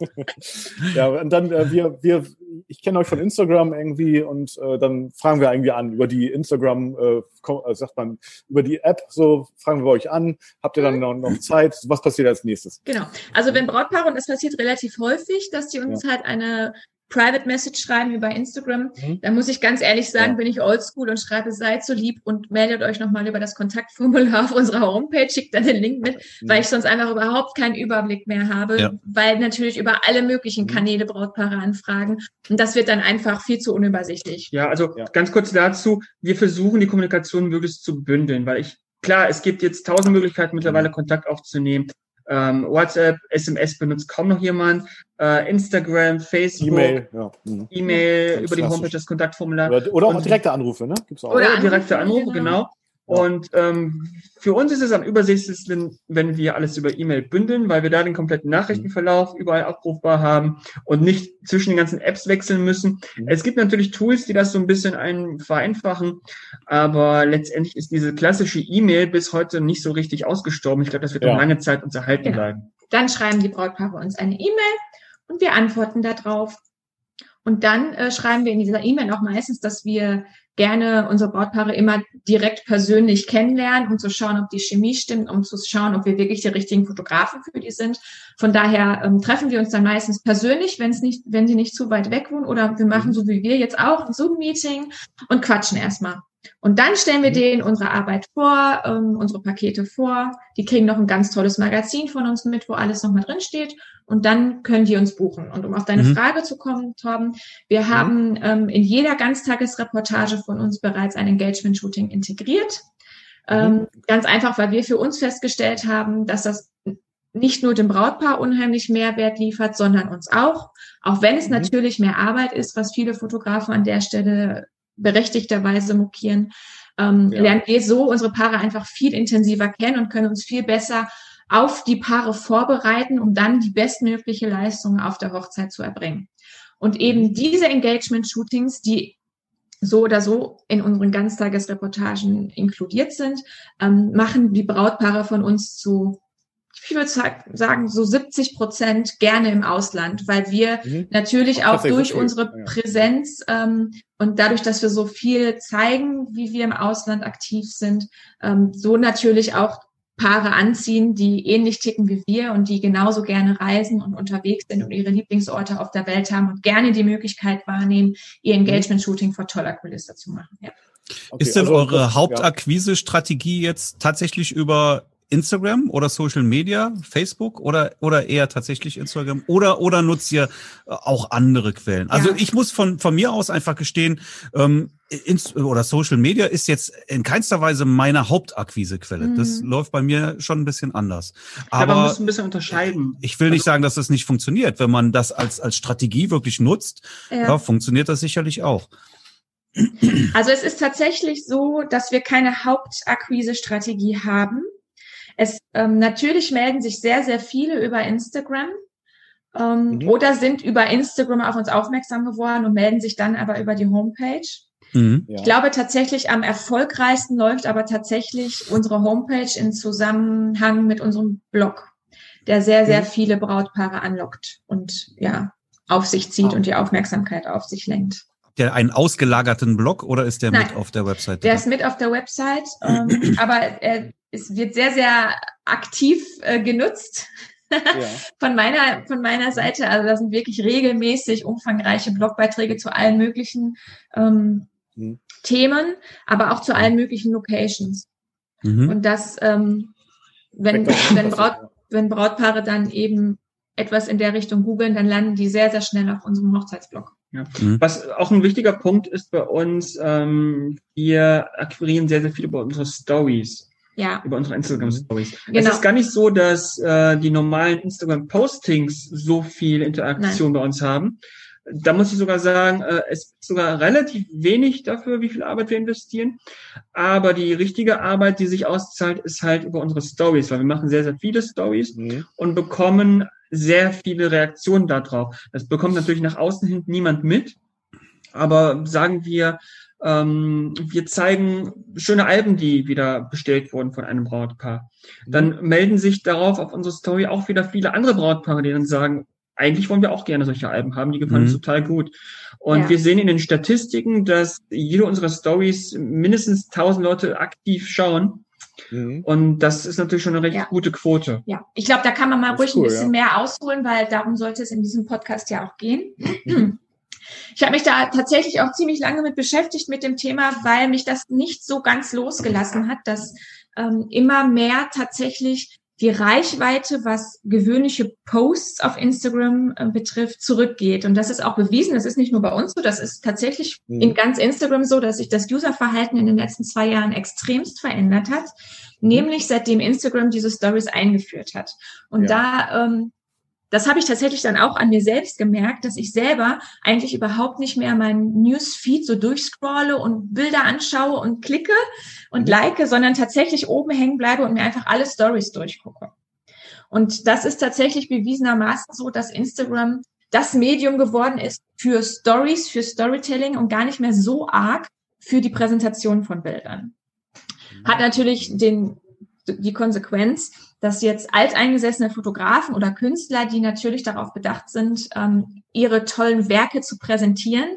ja, und dann, äh, wir, wir, ich kenne euch von Instagram irgendwie und äh, dann fragen wir irgendwie an über die Instagram, äh, äh, sagt man, über die App, so fragen wir euch an. Habt ihr dann noch, noch Zeit? Was passiert als nächstes? Genau. Also wenn Brautpaare, und das passiert relativ häufig, dass die uns ja. halt eine Private Message schreiben über Instagram, mhm. da muss ich ganz ehrlich sagen, ja. bin ich oldschool und schreibe, seid so lieb und meldet euch nochmal über das Kontaktformular auf unserer Homepage, schickt dann den Link mit, mhm. weil ich sonst einfach überhaupt keinen Überblick mehr habe, ja. weil natürlich über alle möglichen mhm. Kanäle Brautpaare anfragen und das wird dann einfach viel zu unübersichtlich. Ja, also ja. ganz kurz dazu, wir versuchen die Kommunikation möglichst zu bündeln, weil ich Klar, es gibt jetzt tausend Möglichkeiten mittlerweile Kontakt aufzunehmen. Ähm, WhatsApp, SMS benutzt kaum noch jemand. Äh, Instagram, Facebook, E-Mail, ja. mhm. E-Mail über die Homepage, das Kontaktformular. Oder, oder auch direkte Anrufe, ne? Gibt's auch. Oder direkte Anrufe, genau. Und ähm, für uns ist es am übersichtlichsten, wenn wir alles über E-Mail bündeln, weil wir da den kompletten Nachrichtenverlauf überall abrufbar haben und nicht zwischen den ganzen Apps wechseln müssen. Mhm. Es gibt natürlich Tools, die das so ein bisschen ein vereinfachen, aber letztendlich ist diese klassische E-Mail bis heute nicht so richtig ausgestorben. Ich glaube, das wird ja. noch lange Zeit uns erhalten genau. bleiben. Dann schreiben die Brautpaare uns eine E-Mail und wir antworten darauf. Und dann äh, schreiben wir in dieser E-Mail auch meistens, dass wir gerne unsere Brautpaare immer direkt persönlich kennenlernen, um zu schauen, ob die Chemie stimmt, um zu schauen, ob wir wirklich die richtigen Fotografen für die sind. Von daher ähm, treffen wir uns dann meistens persönlich, wenn es nicht, wenn sie nicht zu weit weg wohnen, oder wir machen so wie wir jetzt auch ein Zoom-Meeting und quatschen erstmal. Und dann stellen wir mhm. denen unsere Arbeit vor, ähm, unsere Pakete vor. Die kriegen noch ein ganz tolles Magazin von uns mit, wo alles nochmal drin steht. Und dann können die uns buchen. Und um auf deine mhm. Frage zu kommen, Torben, wir mhm. haben ähm, in jeder Ganztagesreportage von uns bereits ein Engagement-Shooting integriert. Mhm. Ähm, ganz einfach, weil wir für uns festgestellt haben, dass das nicht nur dem Brautpaar unheimlich Mehrwert liefert, sondern uns auch. Auch wenn es mhm. natürlich mehr Arbeit ist, was viele Fotografen an der Stelle berechtigterweise mokieren, ähm, ja. lernen wir so unsere Paare einfach viel intensiver kennen und können uns viel besser auf die Paare vorbereiten, um dann die bestmögliche Leistung auf der Hochzeit zu erbringen. Und eben mhm. diese Engagement-Shootings, die so oder so in unseren Ganztagesreportagen inkludiert sind, ähm, machen die Brautpaare von uns zu ich würde sagen, so 70 Prozent gerne im Ausland, weil wir mhm. natürlich auch durch unsere Präsenz ähm, und dadurch, dass wir so viel zeigen, wie wir im Ausland aktiv sind, ähm, so natürlich auch Paare anziehen, die ähnlich ticken wie wir und die genauso gerne reisen und unterwegs sind und ihre Lieblingsorte auf der Welt haben und gerne die Möglichkeit wahrnehmen, ihr mhm. Engagement-Shooting vor toller Kulisse zu machen. Ja. Okay, ist denn also, eure Hauptakquise-Strategie jetzt tatsächlich über Instagram oder Social Media, Facebook oder, oder eher tatsächlich Instagram oder, oder nutzt ihr äh, auch andere Quellen? Also ja. ich muss von, von mir aus einfach gestehen, ähm, Inst oder Social Media ist jetzt in keinster Weise meine Hauptakquisequelle. Mhm. Das läuft bei mir schon ein bisschen anders. Aber ja, man muss ein bisschen unterscheiden. Ich will nicht also sagen, dass das nicht funktioniert. Wenn man das als, als Strategie wirklich nutzt, ja. ja funktioniert das sicherlich auch. Also es ist tatsächlich so, dass wir keine Hauptakquise-Strategie haben. Es ähm, natürlich melden sich sehr, sehr viele über Instagram ähm, mhm. oder sind über Instagram auf uns aufmerksam geworden und melden sich dann aber über die Homepage. Mhm. Ich glaube tatsächlich am erfolgreichsten läuft aber tatsächlich unsere Homepage in Zusammenhang mit unserem Blog, der sehr, sehr mhm. viele Brautpaare anlockt und ja, auf sich zieht oh. und die Aufmerksamkeit auf sich lenkt. Der einen ausgelagerten Blog oder ist der Nein, mit auf der Website? Der ist mit auf der Website, ähm, aber er es wird sehr, sehr aktiv äh, genutzt. Ja. von meiner von meiner Seite. Also da sind wirklich regelmäßig umfangreiche Blogbeiträge zu allen möglichen ähm, mhm. Themen, aber auch zu allen möglichen Locations. Mhm. Und das, ähm, wenn, wenn, Braut, wenn Brautpaare dann eben etwas in der Richtung googeln, dann landen die sehr, sehr schnell auf unserem Hochzeitsblog. Ja. Mhm. Was auch ein wichtiger Punkt ist bei uns, ähm, wir akquirieren sehr, sehr viel über unsere Stories. Ja. Über unsere Instagram-Stories. Genau. Es ist gar nicht so, dass äh, die normalen Instagram-Postings so viel Interaktion Nein. bei uns haben. Da muss ich sogar sagen, äh, es ist sogar relativ wenig dafür, wie viel Arbeit wir investieren. Aber die richtige Arbeit, die sich auszahlt, ist halt über unsere Stories, weil wir machen sehr, sehr viele Stories mhm. und bekommen sehr viele Reaktionen darauf. Das bekommt natürlich nach außen hin niemand mit. Aber sagen wir, wir zeigen schöne Alben, die wieder bestellt wurden von einem Brautpaar. Dann mhm. melden sich darauf auf unsere Story auch wieder viele andere Brautpaare, die dann sagen, eigentlich wollen wir auch gerne solche Alben haben, die gefallen mhm. uns total gut. Und ja. wir sehen in den Statistiken, dass jede unserer Stories mindestens 1000 Leute aktiv schauen. Mhm. Und das ist natürlich schon eine recht ja. gute Quote. Ja, ich glaube, da kann man mal ruhig cool, ein bisschen ja. mehr ausholen, weil darum sollte es in diesem Podcast ja auch gehen. Ich habe mich da tatsächlich auch ziemlich lange mit beschäftigt mit dem Thema, weil mich das nicht so ganz losgelassen hat, dass ähm, immer mehr tatsächlich die Reichweite, was gewöhnliche Posts auf Instagram äh, betrifft, zurückgeht. Und das ist auch bewiesen. Das ist nicht nur bei uns so, das ist tatsächlich mhm. in ganz Instagram so, dass sich das Userverhalten in den letzten zwei Jahren extremst verändert hat. Nämlich seitdem Instagram diese Stories eingeführt hat. Und ja. da ähm, das habe ich tatsächlich dann auch an mir selbst gemerkt, dass ich selber eigentlich überhaupt nicht mehr meinen Newsfeed so durchscrolle und Bilder anschaue und klicke und mhm. like, sondern tatsächlich oben hängen bleibe und mir einfach alle Stories durchgucke. Und das ist tatsächlich bewiesenermaßen so, dass Instagram das Medium geworden ist für Stories, für Storytelling und gar nicht mehr so arg für die Präsentation von Bildern. Hat natürlich den, die Konsequenz, dass jetzt alteingesessene Fotografen oder Künstler, die natürlich darauf bedacht sind, ähm, ihre tollen Werke zu präsentieren,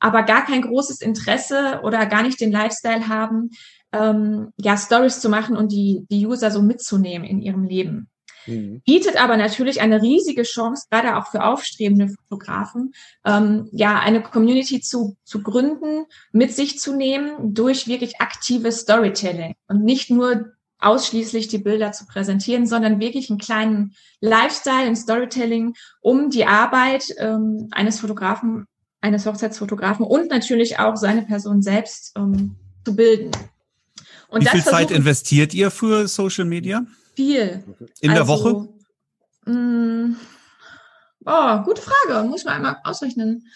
aber gar kein großes Interesse oder gar nicht den Lifestyle haben, ähm, ja, Stories zu machen und die, die User so mitzunehmen in ihrem Leben. Mhm. Bietet aber natürlich eine riesige Chance, gerade auch für aufstrebende Fotografen, ähm, ja, eine Community zu, zu gründen, mit sich zu nehmen durch wirklich aktives Storytelling und nicht nur ausschließlich die Bilder zu präsentieren, sondern wirklich einen kleinen Lifestyle, ein Storytelling, um die Arbeit ähm, eines Fotografen, eines Hochzeitsfotografen und natürlich auch seine Person selbst ähm, zu bilden. Und Wie viel Zeit investiert ihr für Social Media? Viel. In also, der Woche? Mh, mm, oh, gute Frage. Muss man einmal ausrechnen.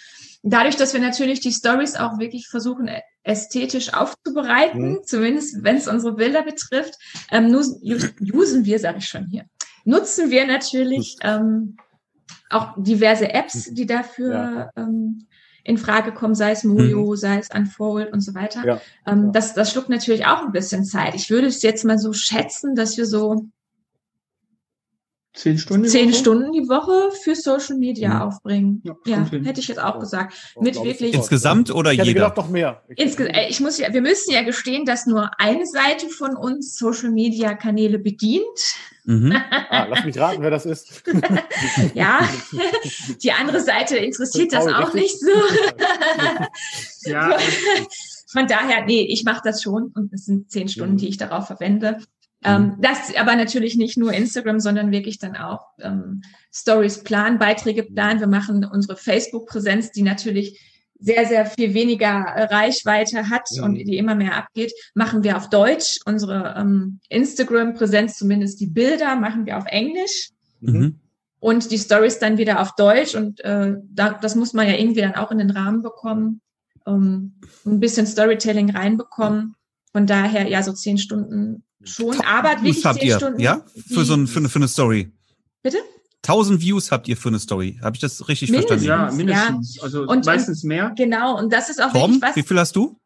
Dadurch, dass wir natürlich die Stories auch wirklich versuchen, ästhetisch aufzubereiten, mhm. zumindest wenn es unsere Bilder betrifft, ähm, usen wir, sage ich schon hier, nutzen wir natürlich ähm, auch diverse Apps, die dafür ja. ähm, in Frage kommen, sei es Mojo, mhm. sei es Unfold und so weiter. Ja. Ähm, das, das schluckt natürlich auch ein bisschen Zeit. Ich würde es jetzt mal so schätzen, dass wir so Zehn Stunden die Zehn Woche? Stunden die Woche für Social Media mhm. aufbringen. Ja, ja hätte ich jetzt auch gesagt. Oh, Mit wirklich. Insgesamt oder ich jeder? Gedacht, noch mehr. Ich, Insge äh, ich muss ja, wir müssen ja gestehen, dass nur eine Seite von uns Social Media Kanäle bedient. Mhm. ah, lass mich raten, wer das ist. ja, die andere Seite interessiert das, das auch richtig. nicht so. ja. Von daher, nee, ich mache das schon und es sind zehn Stunden, mhm. die ich darauf verwende. Ähm, mhm. das aber natürlich nicht nur Instagram, sondern wirklich dann auch ähm, Stories planen, Beiträge planen. Wir machen unsere Facebook-Präsenz, die natürlich sehr, sehr viel weniger Reichweite hat mhm. und die immer mehr abgeht, machen wir auf Deutsch. Unsere ähm, Instagram-Präsenz, zumindest die Bilder, machen wir auf Englisch. Mhm. Und die Stories dann wieder auf Deutsch. Und äh, da, das muss man ja irgendwie dann auch in den Rahmen bekommen, um ein bisschen Storytelling reinbekommen. Von daher, ja, so zehn Stunden schon, aber wirklich habt ihr, Stunden. Ja, für so ein, für eine, für eine Story. Bitte? 1000 Views habt ihr für eine Story. Habe ich das richtig mindestens, verstanden? Ja, mindestens. Ja. Also und, meistens mehr. Genau, und das ist auch Tom, was. Wie viel hast du?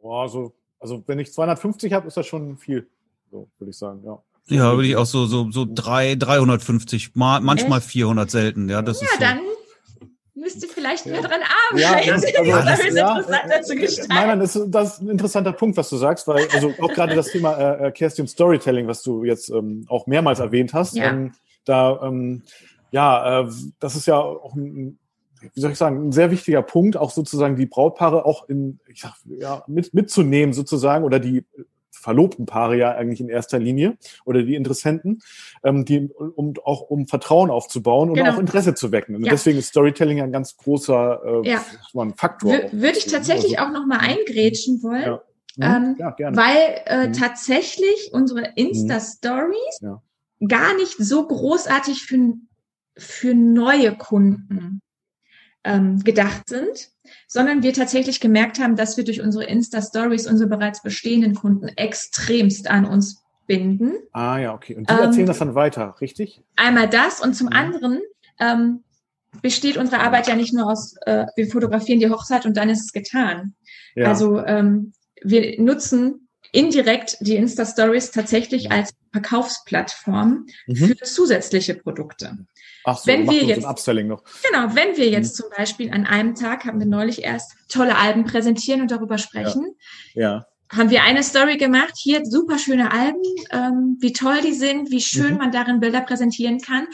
Boah, so, also wenn ich 250 habe, ist das schon viel. So, würde ich sagen, ja. Ja, würde ich auch so, so, so drei, 350, mal, manchmal Echt? 400 selten. Ja, das ja, ist so. dann müsst ihr vielleicht mehr dran arbeiten, ja, das, also, das, das ja, interessanter zu gestalten. Nein, nein, das, das ist ein interessanter Punkt, was du sagst, weil also auch gerade das Thema äh, äh, Kerstin Storytelling, was du jetzt ähm, auch mehrmals erwähnt hast, ja. ähm, da ähm, ja, äh, das ist ja auch ein, wie soll ich sagen, ein sehr wichtiger Punkt, auch sozusagen die Brautpaare auch in, ich sag, ja, mit, mitzunehmen sozusagen oder die verlobten Paare ja eigentlich in erster Linie oder die Interessenten, ähm, die, um auch um Vertrauen aufzubauen und genau. auch Interesse zu wecken. Und ja. deswegen ist Storytelling ein ganz großer äh, ja. Faktor. Würde ich tatsächlich also, auch noch mal eingrätschen wollen. Ja. Mhm. Ähm, ja. Weil äh, mhm. tatsächlich unsere Insta-Stories ja. gar nicht so großartig für, für neue Kunden ähm, gedacht sind, sondern wir tatsächlich gemerkt haben, dass wir durch unsere Insta-Stories unsere bereits bestehenden Kunden extremst an uns binden. Ah ja, okay. Und die ähm, erzählen das dann weiter, richtig? Einmal das und zum mhm. anderen ähm, besteht unsere Arbeit ja nicht nur aus, äh, wir fotografieren die Hochzeit und dann ist es getan. Ja. Also ähm, wir nutzen indirekt die Insta-Stories tatsächlich als Verkaufsplattform mhm. für zusätzliche Produkte. Ach so, wenn wir jetzt, Upselling noch. Genau, wenn wir jetzt mhm. zum Beispiel an einem Tag, haben wir neulich erst tolle Alben präsentieren und darüber sprechen. Ja. ja. Haben wir eine Story gemacht, hier super schöne Alben, ähm, wie toll die sind, wie schön mhm. man darin Bilder präsentieren kann.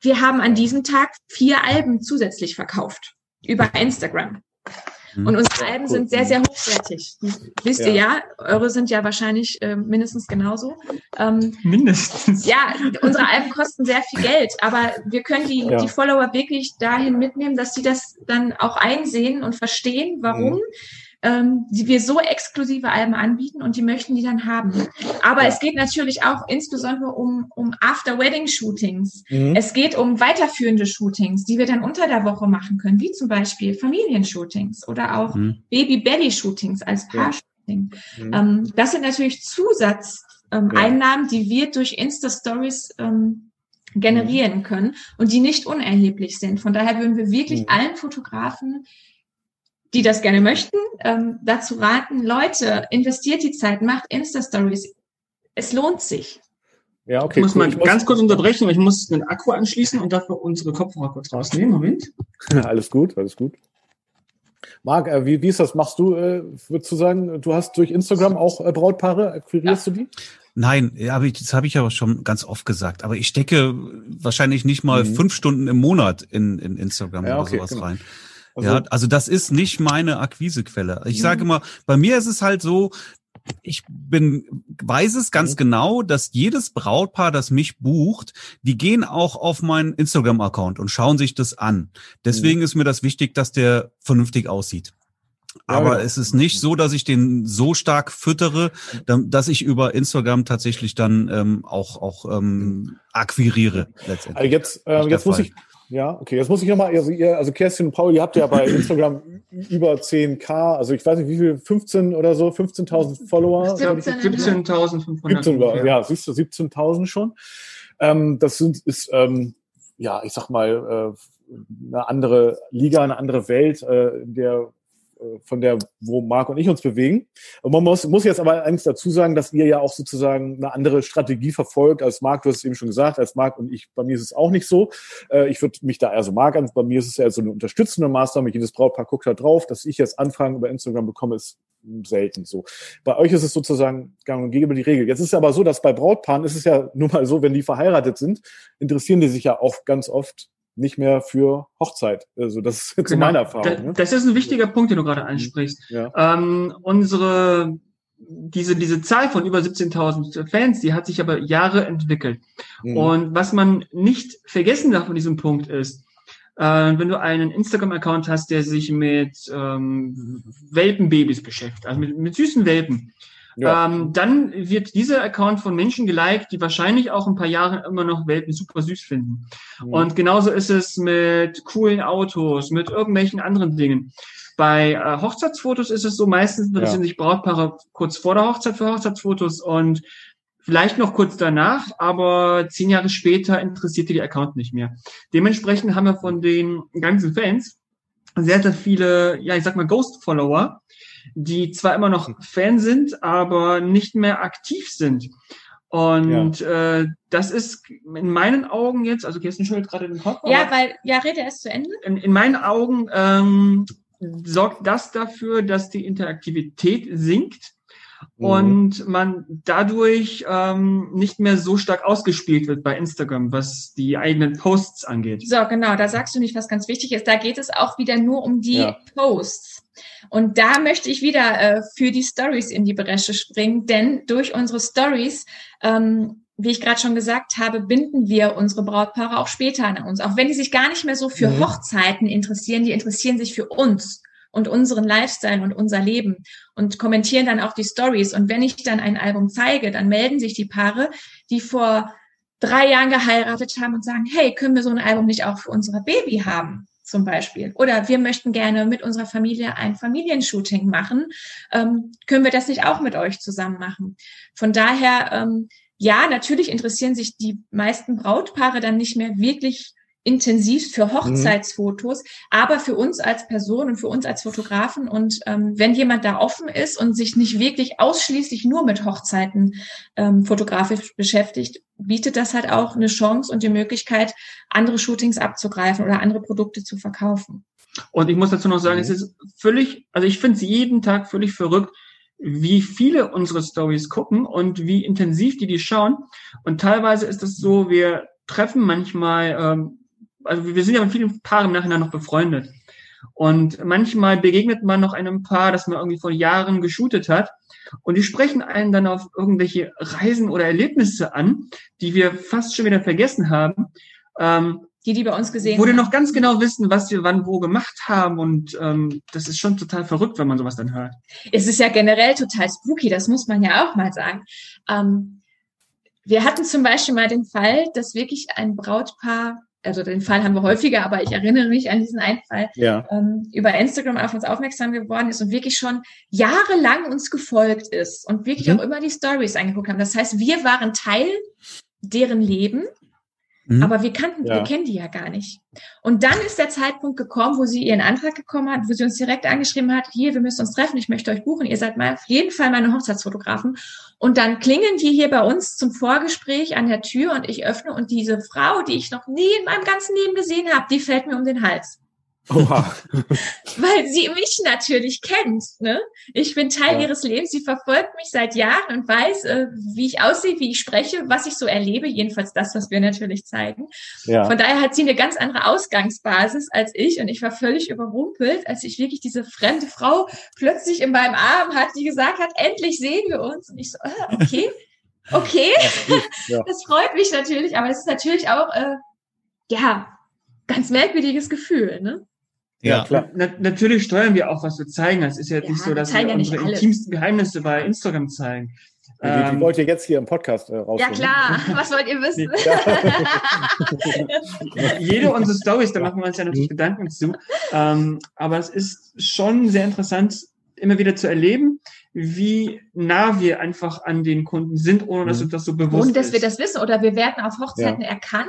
Wir haben an diesem Tag vier Alben zusätzlich verkauft über Instagram. Mhm. Und unsere Alben cool. sind sehr, sehr hochwertig. Wisst ihr ja, eure sind ja wahrscheinlich äh, mindestens genauso. Ähm, mindestens. Ja, unsere Alben kosten sehr viel Geld, aber wir können die, ja. die Follower wirklich dahin mitnehmen, dass sie das dann auch einsehen und verstehen, warum. Mhm ähm, die wir so exklusive Alben anbieten und die möchten die dann haben. Aber ja. es geht natürlich auch insbesondere um, um After-Wedding-Shootings. Mhm. Es geht um weiterführende Shootings, die wir dann unter der Woche machen können, wie zum Beispiel Familienshootings oder auch mhm. Baby-Belly-Shootings als Paar-Shooting. Mhm. Ähm, das sind natürlich Zusatzeinnahmen, ähm, ja. die wir durch Insta-Stories ähm, generieren mhm. können und die nicht unerheblich sind. Von daher würden wir wirklich mhm. allen Fotografen die das gerne möchten, ähm, dazu raten, Leute, investiert die Zeit, macht Insta-Stories. Es lohnt sich. Ja, okay. Ich muss cool. mal ich ganz kurz unterbrechen, weil ich muss den Akku anschließen und dafür unsere Kopfhörer kurz rausnehmen. Moment. alles gut, alles gut. Marc, äh, wie, wie ist das? Machst du, äh, würdest du sagen, du hast durch Instagram auch äh, Brautpaare, akquirierst ja. du die? Nein, ja, das habe ich aber schon ganz oft gesagt. Aber ich stecke wahrscheinlich nicht mal mhm. fünf Stunden im Monat in, in Instagram ja, okay, oder sowas genau. rein. Also, ja, also das ist nicht meine Akquisequelle. Ich sage immer, bei mir ist es halt so, ich bin, weiß es ganz mhm. genau, dass jedes Brautpaar, das mich bucht, die gehen auch auf meinen Instagram-Account und schauen sich das an. Deswegen mhm. ist mir das wichtig, dass der vernünftig aussieht. Aber ja, genau. es ist nicht so, dass ich den so stark füttere, dass ich über Instagram tatsächlich dann ähm, auch, auch ähm, akquiriere letztendlich. Also jetzt, äh, jetzt muss ich ja, okay. Jetzt muss ich nochmal, also, ihr, also Kerstin und Paul, ihr habt ja bei Instagram über 10k, also ich weiß nicht, wie viel, 15 oder so, 15.000 Follower? 17.500. ja, siehst du, 17.000 schon. Ähm, das sind, ist, ähm, ja, ich sag mal, äh, eine andere Liga, eine andere Welt, äh, in der von der, wo Marc und ich uns bewegen. Und man muss, muss jetzt aber eins dazu sagen, dass ihr ja auch sozusagen eine andere Strategie verfolgt als Marc, du hast es eben schon gesagt, als Marc und ich, bei mir ist es auch nicht so. Äh, ich würde mich da eher so Marc an, bei mir ist es ja so eine unterstützende Maßnahme, jedes Brautpaar guckt da drauf, dass ich jetzt Anfragen über Instagram bekomme, ist selten so. Bei euch ist es sozusagen gang und gäbe die Regel. Jetzt ist es aber so, dass bei Brautpaaren ist es ja nun mal so, wenn die verheiratet sind, interessieren die sich ja auch ganz oft nicht mehr für Hochzeit. Also das ist genau. meine Erfahrung. Da, ne? Das ist ein wichtiger Punkt, den du gerade ansprichst. Ja. Ähm, unsere diese, diese Zahl von über 17.000 Fans, die hat sich aber Jahre entwickelt. Mhm. Und was man nicht vergessen darf von diesem Punkt ist, äh, wenn du einen Instagram-Account hast, der sich mit ähm, Welpenbabys beschäftigt, also mit, mit süßen Welpen, ja. Ähm, dann wird dieser Account von Menschen geliked, die wahrscheinlich auch ein paar Jahre immer noch Welpen super süß finden. Mhm. Und genauso ist es mit coolen Autos, mit irgendwelchen anderen Dingen. Bei äh, Hochzeitsfotos ist es so, meistens interessieren ja. sich Brautpaare kurz vor der Hochzeit für Hochzeitsfotos und vielleicht noch kurz danach, aber zehn Jahre später interessiert die Account nicht mehr. Dementsprechend haben wir von den ganzen Fans sehr, sehr viele, ja, ich sag mal Ghost-Follower, die zwar immer noch Fan sind, aber nicht mehr aktiv sind. Und ja. äh, das ist in meinen Augen jetzt, also Kirsten schüttelt gerade den Kopf. Ja, weil, ja, rede erst zu Ende. In, in meinen Augen ähm, sorgt das dafür, dass die Interaktivität sinkt. mhm. und man dadurch ähm, nicht mehr so stark ausgespielt wird bei Instagram, was die eigenen Posts angeht. So, genau, da sagst du nicht, was ganz wichtig ist. Da geht es auch wieder nur um die ja. Posts. Und da möchte ich wieder äh, für die Stories in die Bresche springen, denn durch unsere Stories ähm, wie ich gerade schon gesagt habe, binden wir unsere Brautpaare auch später an uns. Auch wenn die sich gar nicht mehr so für mhm. Hochzeiten interessieren, die interessieren sich für uns und unseren Lifestyle und unser Leben und kommentieren dann auch die Stories. Und wenn ich dann ein Album zeige, dann melden sich die Paare, die vor drei Jahren geheiratet haben und sagen, hey, können wir so ein Album nicht auch für unser Baby haben? Zum Beispiel. Oder wir möchten gerne mit unserer Familie ein Familienshooting machen. Ähm, können wir das nicht auch mit euch zusammen machen? Von daher, ähm, ja, natürlich interessieren sich die meisten Brautpaare dann nicht mehr wirklich intensiv für mhm. Hochzeitsfotos, mhm. aber für uns als Person und für uns als Fotografen und ähm, wenn jemand da offen ist und sich nicht wirklich ausschließlich nur mit Hochzeiten ähm, fotografisch beschäftigt, bietet das halt auch eine Chance und die Möglichkeit, andere Shootings abzugreifen oder andere Produkte zu verkaufen. Und ich muss dazu noch sagen, mhm. es ist völlig, also ich finde es jeden Tag völlig verrückt, wie viele unsere Stories gucken und wie intensiv die die schauen. Und teilweise ist es so, wir treffen manchmal, ähm, also wir sind ja mit vielen Paaren im Nachhinein noch befreundet. Und manchmal begegnet man noch einem Paar, das man irgendwie vor Jahren geshootet hat. Und die sprechen einen dann auf irgendwelche Reisen oder Erlebnisse an, die wir fast schon wieder vergessen haben. Ähm, die, die bei uns gesehen Wo die noch ganz genau wissen, was wir wann wo gemacht haben. Und ähm, das ist schon total verrückt, wenn man sowas dann hört. Es ist ja generell total spooky, das muss man ja auch mal sagen. Ähm, wir hatten zum Beispiel mal den Fall, dass wirklich ein Brautpaar, also den Fall haben wir häufiger, aber ich erinnere mich an diesen einen Fall, ja. ähm, über Instagram auf uns aufmerksam geworden ist und wirklich schon jahrelang uns gefolgt ist und wirklich mhm. auch immer die Stories angeguckt haben. Das heißt, wir waren Teil deren Leben Mhm. Aber wir kannten, ja. wir kennen die ja gar nicht. Und dann ist der Zeitpunkt gekommen, wo sie ihren Antrag gekommen hat, wo sie uns direkt angeschrieben hat, hier, wir müssen uns treffen, ich möchte euch buchen, ihr seid mal auf jeden Fall meine Hochzeitsfotografen. Und dann klingen die hier bei uns zum Vorgespräch an der Tür und ich öffne und diese Frau, die ich noch nie in meinem ganzen Leben gesehen habe, die fällt mir um den Hals. Oha. Weil sie mich natürlich kennt. Ne? Ich bin Teil ja. ihres Lebens. Sie verfolgt mich seit Jahren und weiß, äh, wie ich aussehe, wie ich spreche, was ich so erlebe. Jedenfalls das, was wir natürlich zeigen. Ja. Von daher hat sie eine ganz andere Ausgangsbasis als ich. Und ich war völlig überrumpelt, als ich wirklich diese fremde Frau plötzlich in meinem Arm hat, die gesagt hat, endlich sehen wir uns. Und ich so, äh, okay, okay. Ja. Das freut mich natürlich. Aber es ist natürlich auch, äh, ja, ganz merkwürdiges Gefühl. Ne? Ja, klar. Na, natürlich steuern wir auch, was wir zeigen. Es ist ja, ja nicht so, dass wir ja unsere intimsten Geheimnisse bei Instagram zeigen. Die, die, ähm, wollt ihr jetzt hier im Podcast äh, rausfinden. Ja klar, was wollt ihr wissen? Jede unserer Stories, da machen wir uns ja natürlich. Gedanken zu. Ähm, aber es ist schon sehr interessant, immer wieder zu erleben, wie nah wir einfach an den Kunden sind, ohne dass mhm. uns das so bewusst ist. Und dass ist. wir das wissen oder wir werden auf Hochzeiten ja. erkannt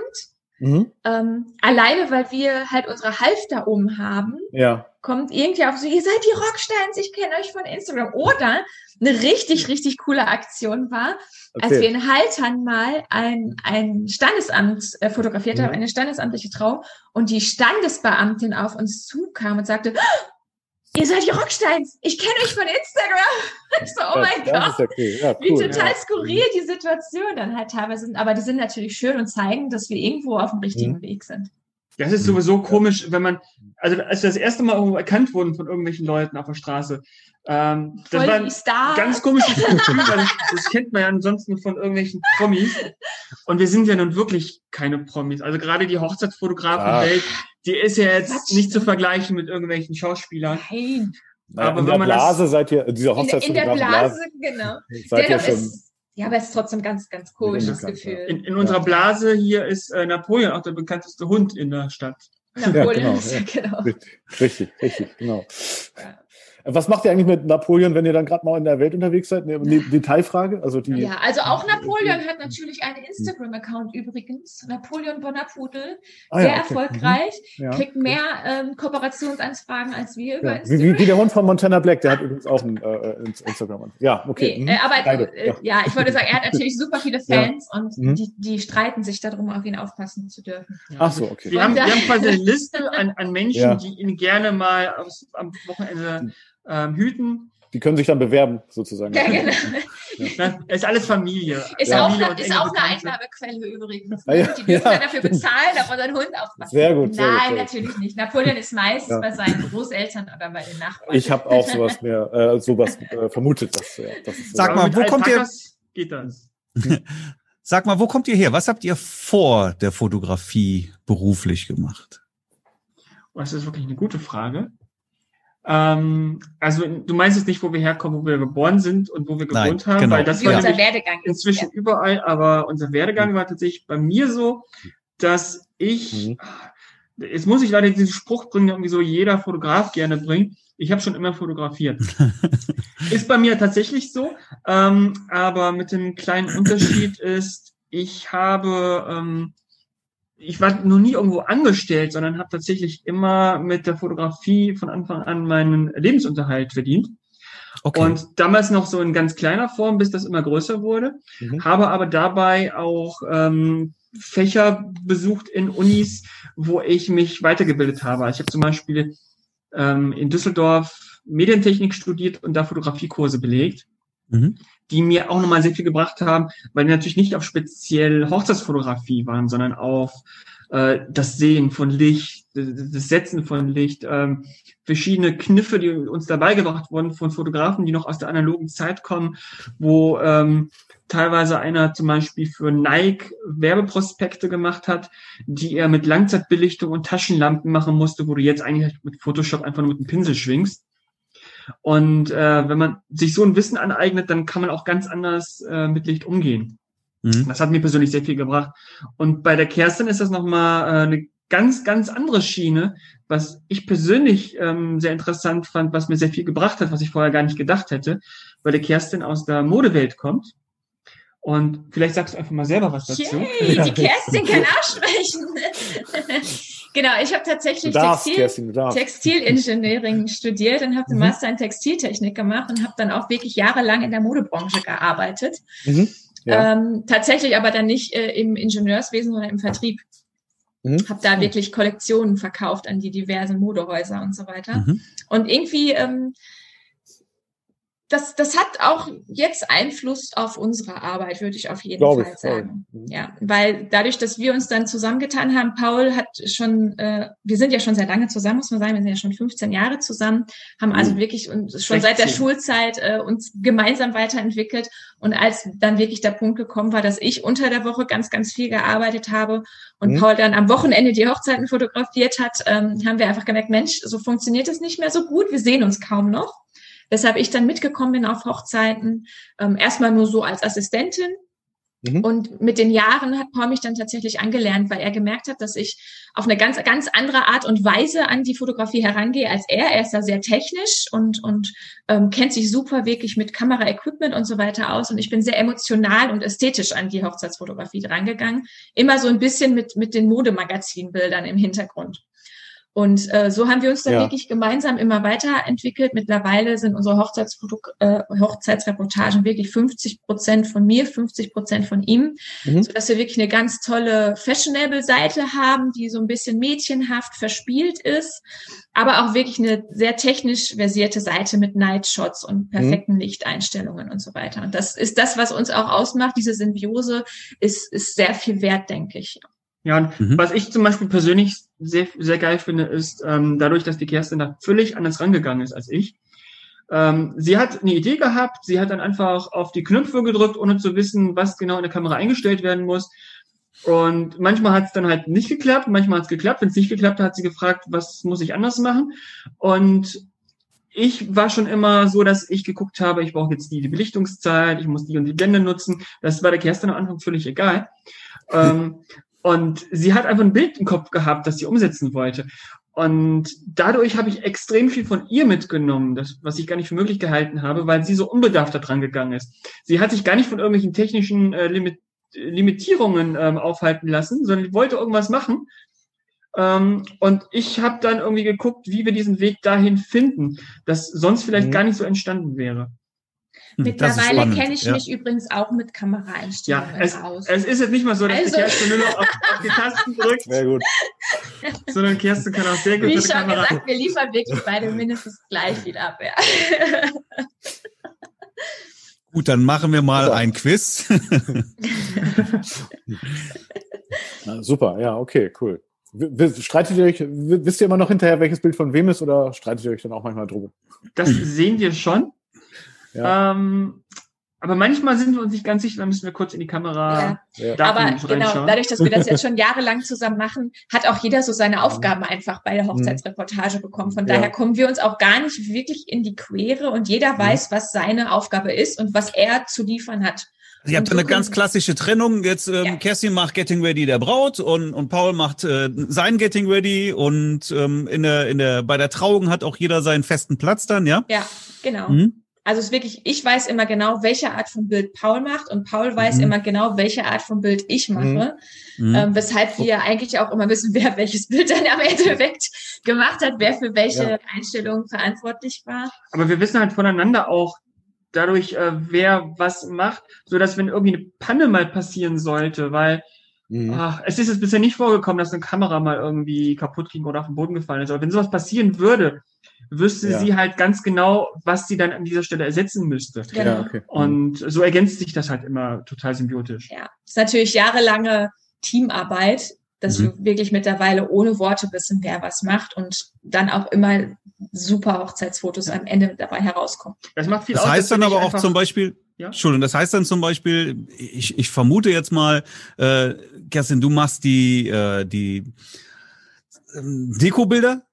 Mhm. Ähm, alleine, weil wir halt unsere Halfter um haben, ja. kommt irgendwie auf so, ihr seid die Rocksteins, ich kenne euch von Instagram. Oder eine richtig, richtig coole Aktion war, okay. als wir in Haltern mal ein, ein Standesamt äh, fotografiert mhm. haben, eine standesamtliche Trauung, und die Standesbeamtin auf uns zukam und sagte, ihr seid die Rocksteins, ich kenne euch von Instagram. Ich so, oh mein das, Gott, okay. ja, cool. wie total skurril die Situation dann halt teilweise sind. Aber die sind natürlich schön und zeigen, dass wir irgendwo auf dem richtigen mhm. Weg sind. Das ist sowieso komisch, wenn man, also als wir das erste Mal irgendwo erkannt wurden von irgendwelchen Leuten auf der Straße, ähm, das war ein Star. ganz komisches Gefühl, weil das kennt man ja ansonsten von irgendwelchen Promis. Und wir sind ja nun wirklich keine Promis. Also gerade die Hochzeitsfotografen-Welt, die ist ja jetzt nicht zu vergleichen mit irgendwelchen Schauspielern. Nein. Aber in der Blase das, seid ihr, dieser Hochzeitsfotografen. In der Blase, genau. Seid ihr schon, ist, ja, aber es ist trotzdem ganz, ganz komisches Gefühl. In, in unserer Blase hier ist äh, Napoleon auch der bekannteste Hund in der Stadt. Napoleon ja, genau, ja, genau. Richtig, richtig, genau. Ja. Was macht ihr eigentlich mit Napoleon, wenn ihr dann gerade mal in der Welt unterwegs seid? Eine Detailfrage? Also die ja, also auch Napoleon hat natürlich einen Instagram-Account übrigens. Napoleon Bonapudel. Ah, sehr ja, okay. erfolgreich. Mhm. Ja, kriegt mehr ähm, Kooperationsanfragen als wir über ja, Instagram. Wie, wie, der Hund von Montana Black, der hat übrigens auch ein äh, Instagram. Ja, okay. Nee, äh, aber äh, ja. ich wollte sagen, er hat natürlich super viele Fans und mhm. die, die streiten sich darum, auf ihn aufpassen zu dürfen. Ach so, okay. Wir haben, wir haben quasi eine Liste an, an Menschen, die ihn gerne mal aus, am Wochenende ähm, hüten. die können sich dann bewerben, sozusagen. Ja, genau. Ja. Ist alles Familie. Ist ja. auch, eine, ist auch eine Einnahmequelle übrigens. Ah, ja, die dürfen ja. dafür bezahlen, auf unseren Hund aufpassen. Sehr gut. Sehr Nein, gut, natürlich nicht. Napoleon ist meistens bei seinen Großeltern oder bei den Nachbarn. Ich habe auch sowas mehr, äh, sowas äh, vermutet. Dass, ja, das ist Sag mal, wo kommt ihr? Geht das? Sag mal, wo kommt ihr her? Was habt ihr vor der Fotografie beruflich gemacht? Das ist wirklich eine gute Frage. Ähm, also du meinst jetzt nicht, wo wir herkommen, wo wir geboren sind und wo wir gewohnt Nein, haben, genau. weil das Wie war unser Werdegang inzwischen ja. überall, aber unser Werdegang mhm. war tatsächlich bei mir so, dass ich, mhm. jetzt muss ich leider diesen Spruch bringen, irgendwie so jeder Fotograf gerne bringt. Ich habe schon immer fotografiert. ist bei mir tatsächlich so, ähm, aber mit dem kleinen Unterschied ist, ich habe ähm, ich war noch nie irgendwo angestellt, sondern habe tatsächlich immer mit der Fotografie von Anfang an meinen Lebensunterhalt verdient. Okay. Und damals noch so in ganz kleiner Form, bis das immer größer wurde. Mhm. Habe aber dabei auch ähm, Fächer besucht in Unis, wo ich mich weitergebildet habe. Also ich habe zum Beispiel ähm, in Düsseldorf Medientechnik studiert und da Fotografiekurse belegt. Mhm die mir auch nochmal sehr viel gebracht haben, weil die natürlich nicht auf speziell Hochzeitsfotografie waren, sondern auf äh, das Sehen von Licht, das Setzen von Licht, ähm, verschiedene Kniffe, die uns dabei gebracht wurden von Fotografen, die noch aus der analogen Zeit kommen, wo ähm, teilweise einer zum Beispiel für Nike Werbeprospekte gemacht hat, die er mit Langzeitbelichtung und Taschenlampen machen musste, wo du jetzt eigentlich mit Photoshop einfach nur mit dem Pinsel schwingst. Und äh, wenn man sich so ein Wissen aneignet, dann kann man auch ganz anders äh, mit Licht umgehen. Mhm. Das hat mir persönlich sehr viel gebracht. Und bei der Kerstin ist das nochmal äh, eine ganz, ganz andere Schiene, was ich persönlich ähm, sehr interessant fand, was mir sehr viel gebracht hat, was ich vorher gar nicht gedacht hätte, weil der Kerstin aus der Modewelt kommt. Und vielleicht sagst du einfach mal selber was dazu. Yay, die Kerstin kann auch sprechen. Genau, ich habe tatsächlich darfst, Textil, Kerstin, Textilengineering studiert und habe den mhm. Master in Textiltechnik gemacht und habe dann auch wirklich jahrelang in der Modebranche gearbeitet. Mhm. Ja. Ähm, tatsächlich aber dann nicht äh, im Ingenieurswesen, sondern im Vertrieb. Mhm. Habe da wirklich Kollektionen verkauft an die diversen Modehäuser und so weiter. Mhm. Und irgendwie ähm, das, das hat auch jetzt Einfluss auf unsere Arbeit, würde ich auf jeden Glaube Fall sagen. Voll. Mhm. Ja, weil dadurch, dass wir uns dann zusammengetan haben, Paul hat schon, äh, wir sind ja schon sehr lange zusammen, muss man sagen, wir sind ja schon 15 Jahre zusammen, haben also mhm. wirklich uns schon 16. seit der Schulzeit äh, uns gemeinsam weiterentwickelt. Und als dann wirklich der Punkt gekommen war, dass ich unter der Woche ganz, ganz viel gearbeitet habe und mhm. Paul dann am Wochenende die Hochzeiten fotografiert hat, ähm, haben wir einfach gemerkt, Mensch, so funktioniert es nicht mehr so gut. Wir sehen uns kaum noch weshalb ich dann mitgekommen bin auf Hochzeiten. Ähm, erstmal nur so als Assistentin. Mhm. Und mit den Jahren hat Paul mich dann tatsächlich angelernt, weil er gemerkt hat, dass ich auf eine ganz, ganz andere Art und Weise an die Fotografie herangehe als er. Er ist da sehr technisch und, und ähm, kennt sich super wirklich mit Kameraequipment und so weiter aus. Und ich bin sehr emotional und ästhetisch an die Hochzeitsfotografie drangegangen. Immer so ein bisschen mit, mit den Modemagazinbildern im Hintergrund. Und äh, so haben wir uns dann ja. wirklich gemeinsam immer weiterentwickelt. Mittlerweile sind unsere Hochzeitsfoto äh, Hochzeitsreportagen wirklich 50 Prozent von mir, 50 Prozent von ihm, mhm. so dass wir wirklich eine ganz tolle Fashionable-Seite haben, die so ein bisschen mädchenhaft verspielt ist, aber auch wirklich eine sehr technisch versierte Seite mit Nightshots und mhm. perfekten mhm. Lichteinstellungen und so weiter. Und das ist das, was uns auch ausmacht. Diese Symbiose ist, ist sehr viel wert, denke ich. Ja, und mhm. was ich zum Beispiel persönlich sehr, sehr geil finde, ist ähm, dadurch, dass die Kerstin da völlig anders rangegangen ist als ich. Ähm, sie hat eine Idee gehabt, sie hat dann einfach auf die Knöpfe gedrückt, ohne zu wissen, was genau in der Kamera eingestellt werden muss. Und manchmal hat es dann halt nicht geklappt, manchmal hat es geklappt. Wenn es nicht geklappt hat, hat sie gefragt, was muss ich anders machen. Und ich war schon immer so, dass ich geguckt habe, ich brauche jetzt die, die Belichtungszeit, ich muss die und die Blende nutzen. Das war der Kerstin am Anfang völlig egal. ähm, und sie hat einfach ein Bild im Kopf gehabt, das sie umsetzen wollte. Und dadurch habe ich extrem viel von ihr mitgenommen, das, was ich gar nicht für möglich gehalten habe, weil sie so unbedarft da dran gegangen ist. Sie hat sich gar nicht von irgendwelchen technischen äh, Limit Limitierungen ähm, aufhalten lassen, sondern wollte irgendwas machen. Ähm, und ich habe dann irgendwie geguckt, wie wir diesen Weg dahin finden, das sonst vielleicht mhm. gar nicht so entstanden wäre. Mittlerweile kenne ich ja. mich übrigens auch mit Kameraeinstellungen ja, es, aus. Es ist jetzt nicht mal so, dass also, die Kerstin nur noch auf, auf, die Tasten drückt. Sehr gut. Sondern Kerstin kann auch sehr gut Wie schon Kamera. gesagt, wir liefern wirklich beide mindestens gleich wieder ab. Ja. Gut, dann machen wir mal super. ein Quiz. Na, super, ja, okay, cool. Streitet ihr euch, wisst ihr immer noch hinterher, welches Bild von wem ist oder streitet ihr euch dann auch manchmal drüber? Das sehen wir schon. Ja. Ähm, aber manchmal sind wir uns nicht ganz sicher, dann müssen wir kurz in die Kamera. Ja. ja. Aber genau, dadurch, dass wir das jetzt schon jahrelang zusammen machen, hat auch jeder so seine Aufgaben einfach bei der mhm. Hochzeitsreportage bekommen. Von daher kommen wir uns auch gar nicht wirklich in die Quere und jeder mhm. weiß, was seine Aufgabe ist und was er zu liefern hat. Ihr habt so eine ganz klassische Trennung. Jetzt ähm, ja. Kerstin macht Getting Ready der Braut und, und Paul macht äh, sein Getting Ready und ähm, in der, in der, bei der Trauung hat auch jeder seinen festen Platz dann, ja? Ja, genau. Mhm. Also es ist wirklich, ich weiß immer genau, welche Art von Bild Paul macht und Paul weiß mhm. immer genau, welche Art von Bild ich mache. Mhm. Ähm, weshalb wir eigentlich auch immer wissen, wer welches Bild dann am Endeffekt gemacht hat, wer für welche ja. Einstellungen verantwortlich war. Aber wir wissen halt voneinander auch, dadurch, äh, wer was macht, so dass wenn irgendwie eine Panne mal passieren sollte, weil mhm. ach, es ist jetzt bisher nicht vorgekommen, dass eine Kamera mal irgendwie kaputt ging oder auf den Boden gefallen ist. Aber wenn sowas passieren würde, wüsste ja. sie halt ganz genau, was sie dann an dieser Stelle ersetzen müsste. Genau. Ja, okay. Und so ergänzt sich das halt immer total symbiotisch. Ja, das ist natürlich jahrelange Teamarbeit, dass mhm. wir wirklich mittlerweile ohne Worte wissen, wer was macht und dann auch immer super Hochzeitsfotos am Ende dabei herauskommen. Das macht viel Das aus, heißt dann aber auch zum Beispiel, ja? Entschuldigung, das heißt dann zum Beispiel, ich, ich vermute jetzt mal, äh, Kerstin, du machst die, äh, die ähm, Deko-Bilder?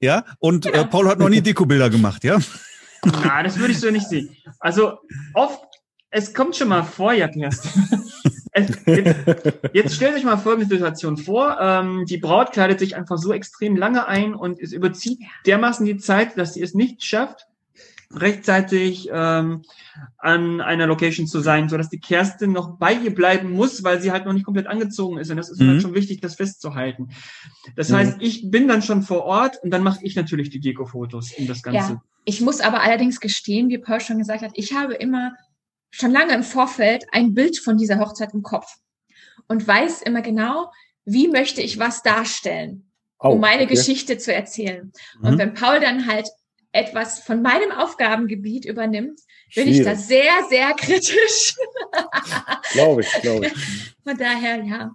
Ja. Und. Äh, Paul hat noch nie Deko-Bilder gemacht, ja? Na, das würde ich so nicht sehen. Also oft, es kommt schon mal vor, ja, Kerstin. Jetzt, jetzt stellt euch mal folgende Situation vor. Ähm, die Braut kleidet sich einfach so extrem lange ein und es überzieht dermaßen die Zeit, dass sie es nicht schafft, rechtzeitig ähm, an einer Location zu sein, so dass die Kerstin noch bei ihr bleiben muss, weil sie halt noch nicht komplett angezogen ist. Und das ist mhm. halt schon wichtig, das festzuhalten. Das mhm. heißt, ich bin dann schon vor Ort und dann mache ich natürlich die Deko-Fotos in das Ganze. Ja. Ich muss aber allerdings gestehen, wie Paul schon gesagt hat, ich habe immer schon lange im Vorfeld ein Bild von dieser Hochzeit im Kopf und weiß immer genau, wie möchte ich was darstellen, oh, um meine okay. Geschichte zu erzählen. Mhm. Und wenn Paul dann halt etwas von meinem Aufgabengebiet übernimmt, bin Schwierig. ich da sehr, sehr kritisch. glaube ich, glaube ich. Von daher, ja.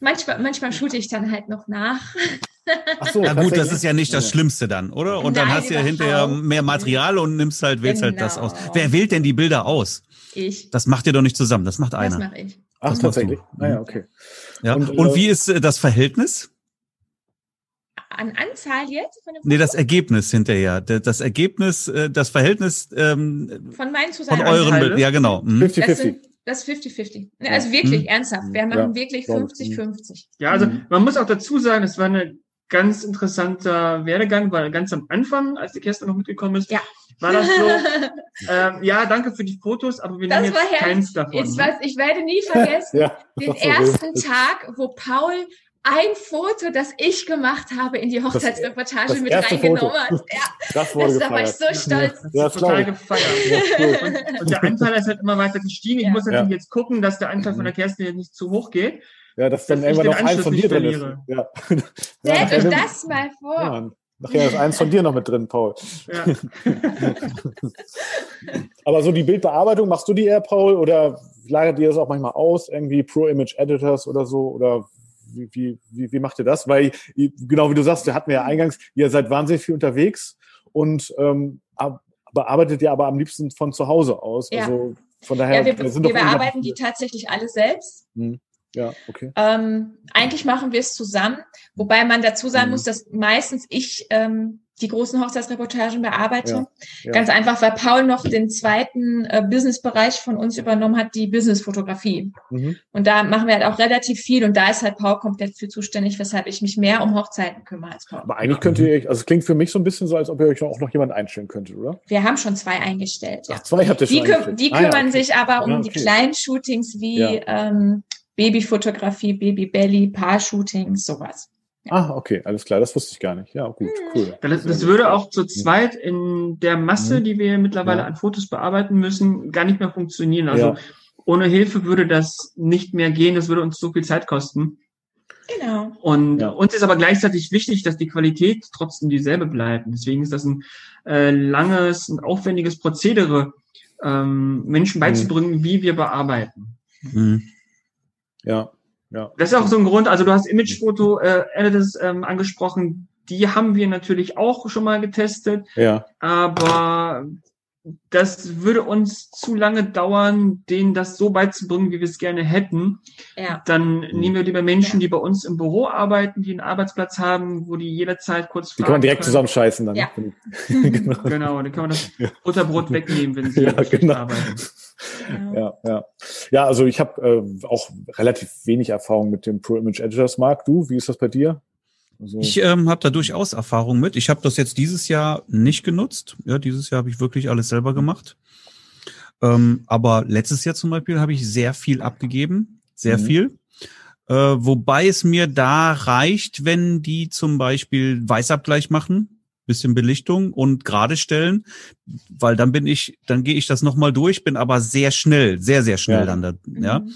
Manchmal, manchmal shoote ich dann halt noch nach. Ach so, ja gut, das ist ja nicht das Schlimmste dann, oder? Und Nein, dann hast du ja hinterher mehr Material und nimmst halt, wählst genau. halt das aus. Genau. Wer wählt denn die Bilder aus? Ich. Das macht ihr doch nicht zusammen, das macht einer. Das mache ich. Ach, das tatsächlich. Naja, ah, okay. Ja. Und, und äh, wie ist äh, das Verhältnis? An Anzahl jetzt? Von dem nee, das Ergebnis hinterher. Das Ergebnis, äh, das Verhältnis ähm, von meinen Von euren Anteile. Ja, genau. 50-50. Mhm. Das ist 50-50. Also wirklich, mhm. ernsthaft. Wir machen ja, wirklich 50-50. Ja, also mhm. man muss auch dazu sagen, es war eine ganz interessanter Werdegang, weil ganz am Anfang, als die Kerstin noch mitgekommen ist, ja. war das so, ähm, ja, danke für die Fotos, aber wir das nehmen jetzt keins davon. Jetzt, ne? was, ich werde nie vergessen, ja, den ersten Tag, wo Paul ein Foto, das ich gemacht habe, in die Hochzeitsreportage das, das mit reingenommen hat. Ja, das, wurde das da war ich so stolz. Ja, das total gefeiert. Ja, und, und, der Anteil ist halt immer weiter gestiegen. Ich ja. muss natürlich jetzt gucken, dass der Anteil von der Kerstin jetzt nicht zu hoch geht. Ja, dass dann irgendwann noch eins von dir drin ist. Ja. Stellt euch das mal vor. Ja, nachher ist eins von dir noch mit drin, Paul. Ja. Aber so die Bildbearbeitung, machst du die eher, Paul, oder lagert ihr das auch manchmal aus, irgendwie Pro Image Editors oder so? Oder wie, wie, wie, wie macht ihr das? Weil, genau wie du sagst, wir hatten ja eingangs, ihr seid wahnsinnig viel unterwegs und ähm, bearbeitet ihr aber am liebsten von zu Hause aus. Ja. Also von daher. Ja, wir, wir, wir bearbeiten die tatsächlich alle selbst. Hm. Ja, okay. Ähm, eigentlich machen wir es zusammen, wobei man dazu sagen mhm. muss, dass meistens ich ähm, die großen Hochzeitsreportagen bearbeite. Ja, ja. Ganz einfach, weil Paul noch den zweiten äh, Businessbereich von uns übernommen hat, die Businessfotografie. Mhm. Und da machen wir halt auch relativ viel und da ist halt Paul komplett für zuständig, weshalb ich mich mehr um Hochzeiten kümmere als Paul. Aber eigentlich könnt ihr euch, also es klingt für mich so ein bisschen so, als ob ihr euch auch noch jemanden einstellen könntet, oder? Wir haben schon zwei eingestellt. Ach, zwei habt ihr schon die, küm die kümmern ah, ja, okay. sich aber um okay. die kleinen Shootings wie ähm, Babyfotografie, Babybelly, Paar-Shootings, sowas. Ah, okay, alles klar, das wusste ich gar nicht. Ja, gut, cool. Das, das würde auch zu zweit in der Masse, mhm. die wir mittlerweile ja. an Fotos bearbeiten müssen, gar nicht mehr funktionieren. Also ja. ohne Hilfe würde das nicht mehr gehen, das würde uns so viel Zeit kosten. Genau. Und ja. uns ist aber gleichzeitig wichtig, dass die Qualität trotzdem dieselbe bleibt. Deswegen ist das ein äh, langes und aufwendiges Prozedere, ähm, Menschen mhm. beizubringen, mhm. wie wir bearbeiten. Mhm. Ja, ja. Das ist auch so ein Grund, also du hast Imagefoto äh, Editors ähm, angesprochen, die haben wir natürlich auch schon mal getestet. Ja. Aber das würde uns zu lange dauern, denen das so beizubringen, wie wir es gerne hätten. Ja. Dann nehmen wir lieber Menschen, ja. die bei uns im Büro arbeiten, die einen Arbeitsplatz haben, wo die jederzeit kurz Die kann man direkt können. zusammenscheißen dann. Ja. genau. genau, dann kann man das Butterbrot wegnehmen, wenn sie ja, genau. arbeiten. Ja, ja. Ja, also ich habe äh, auch relativ wenig Erfahrung mit dem Pro Image Editors Mark. Du, wie ist das bei dir? Also ich ähm, habe da durchaus Erfahrung mit. Ich habe das jetzt dieses Jahr nicht genutzt. Ja, dieses Jahr habe ich wirklich alles selber gemacht. Ähm, aber letztes Jahr zum Beispiel habe ich sehr viel abgegeben, sehr mhm. viel. Äh, wobei es mir da reicht, wenn die zum Beispiel Weißabgleich machen, bisschen Belichtung und gerade stellen, weil dann bin ich, dann gehe ich das nochmal durch, bin aber sehr schnell, sehr, sehr schnell ja. dann da, ja. Mhm.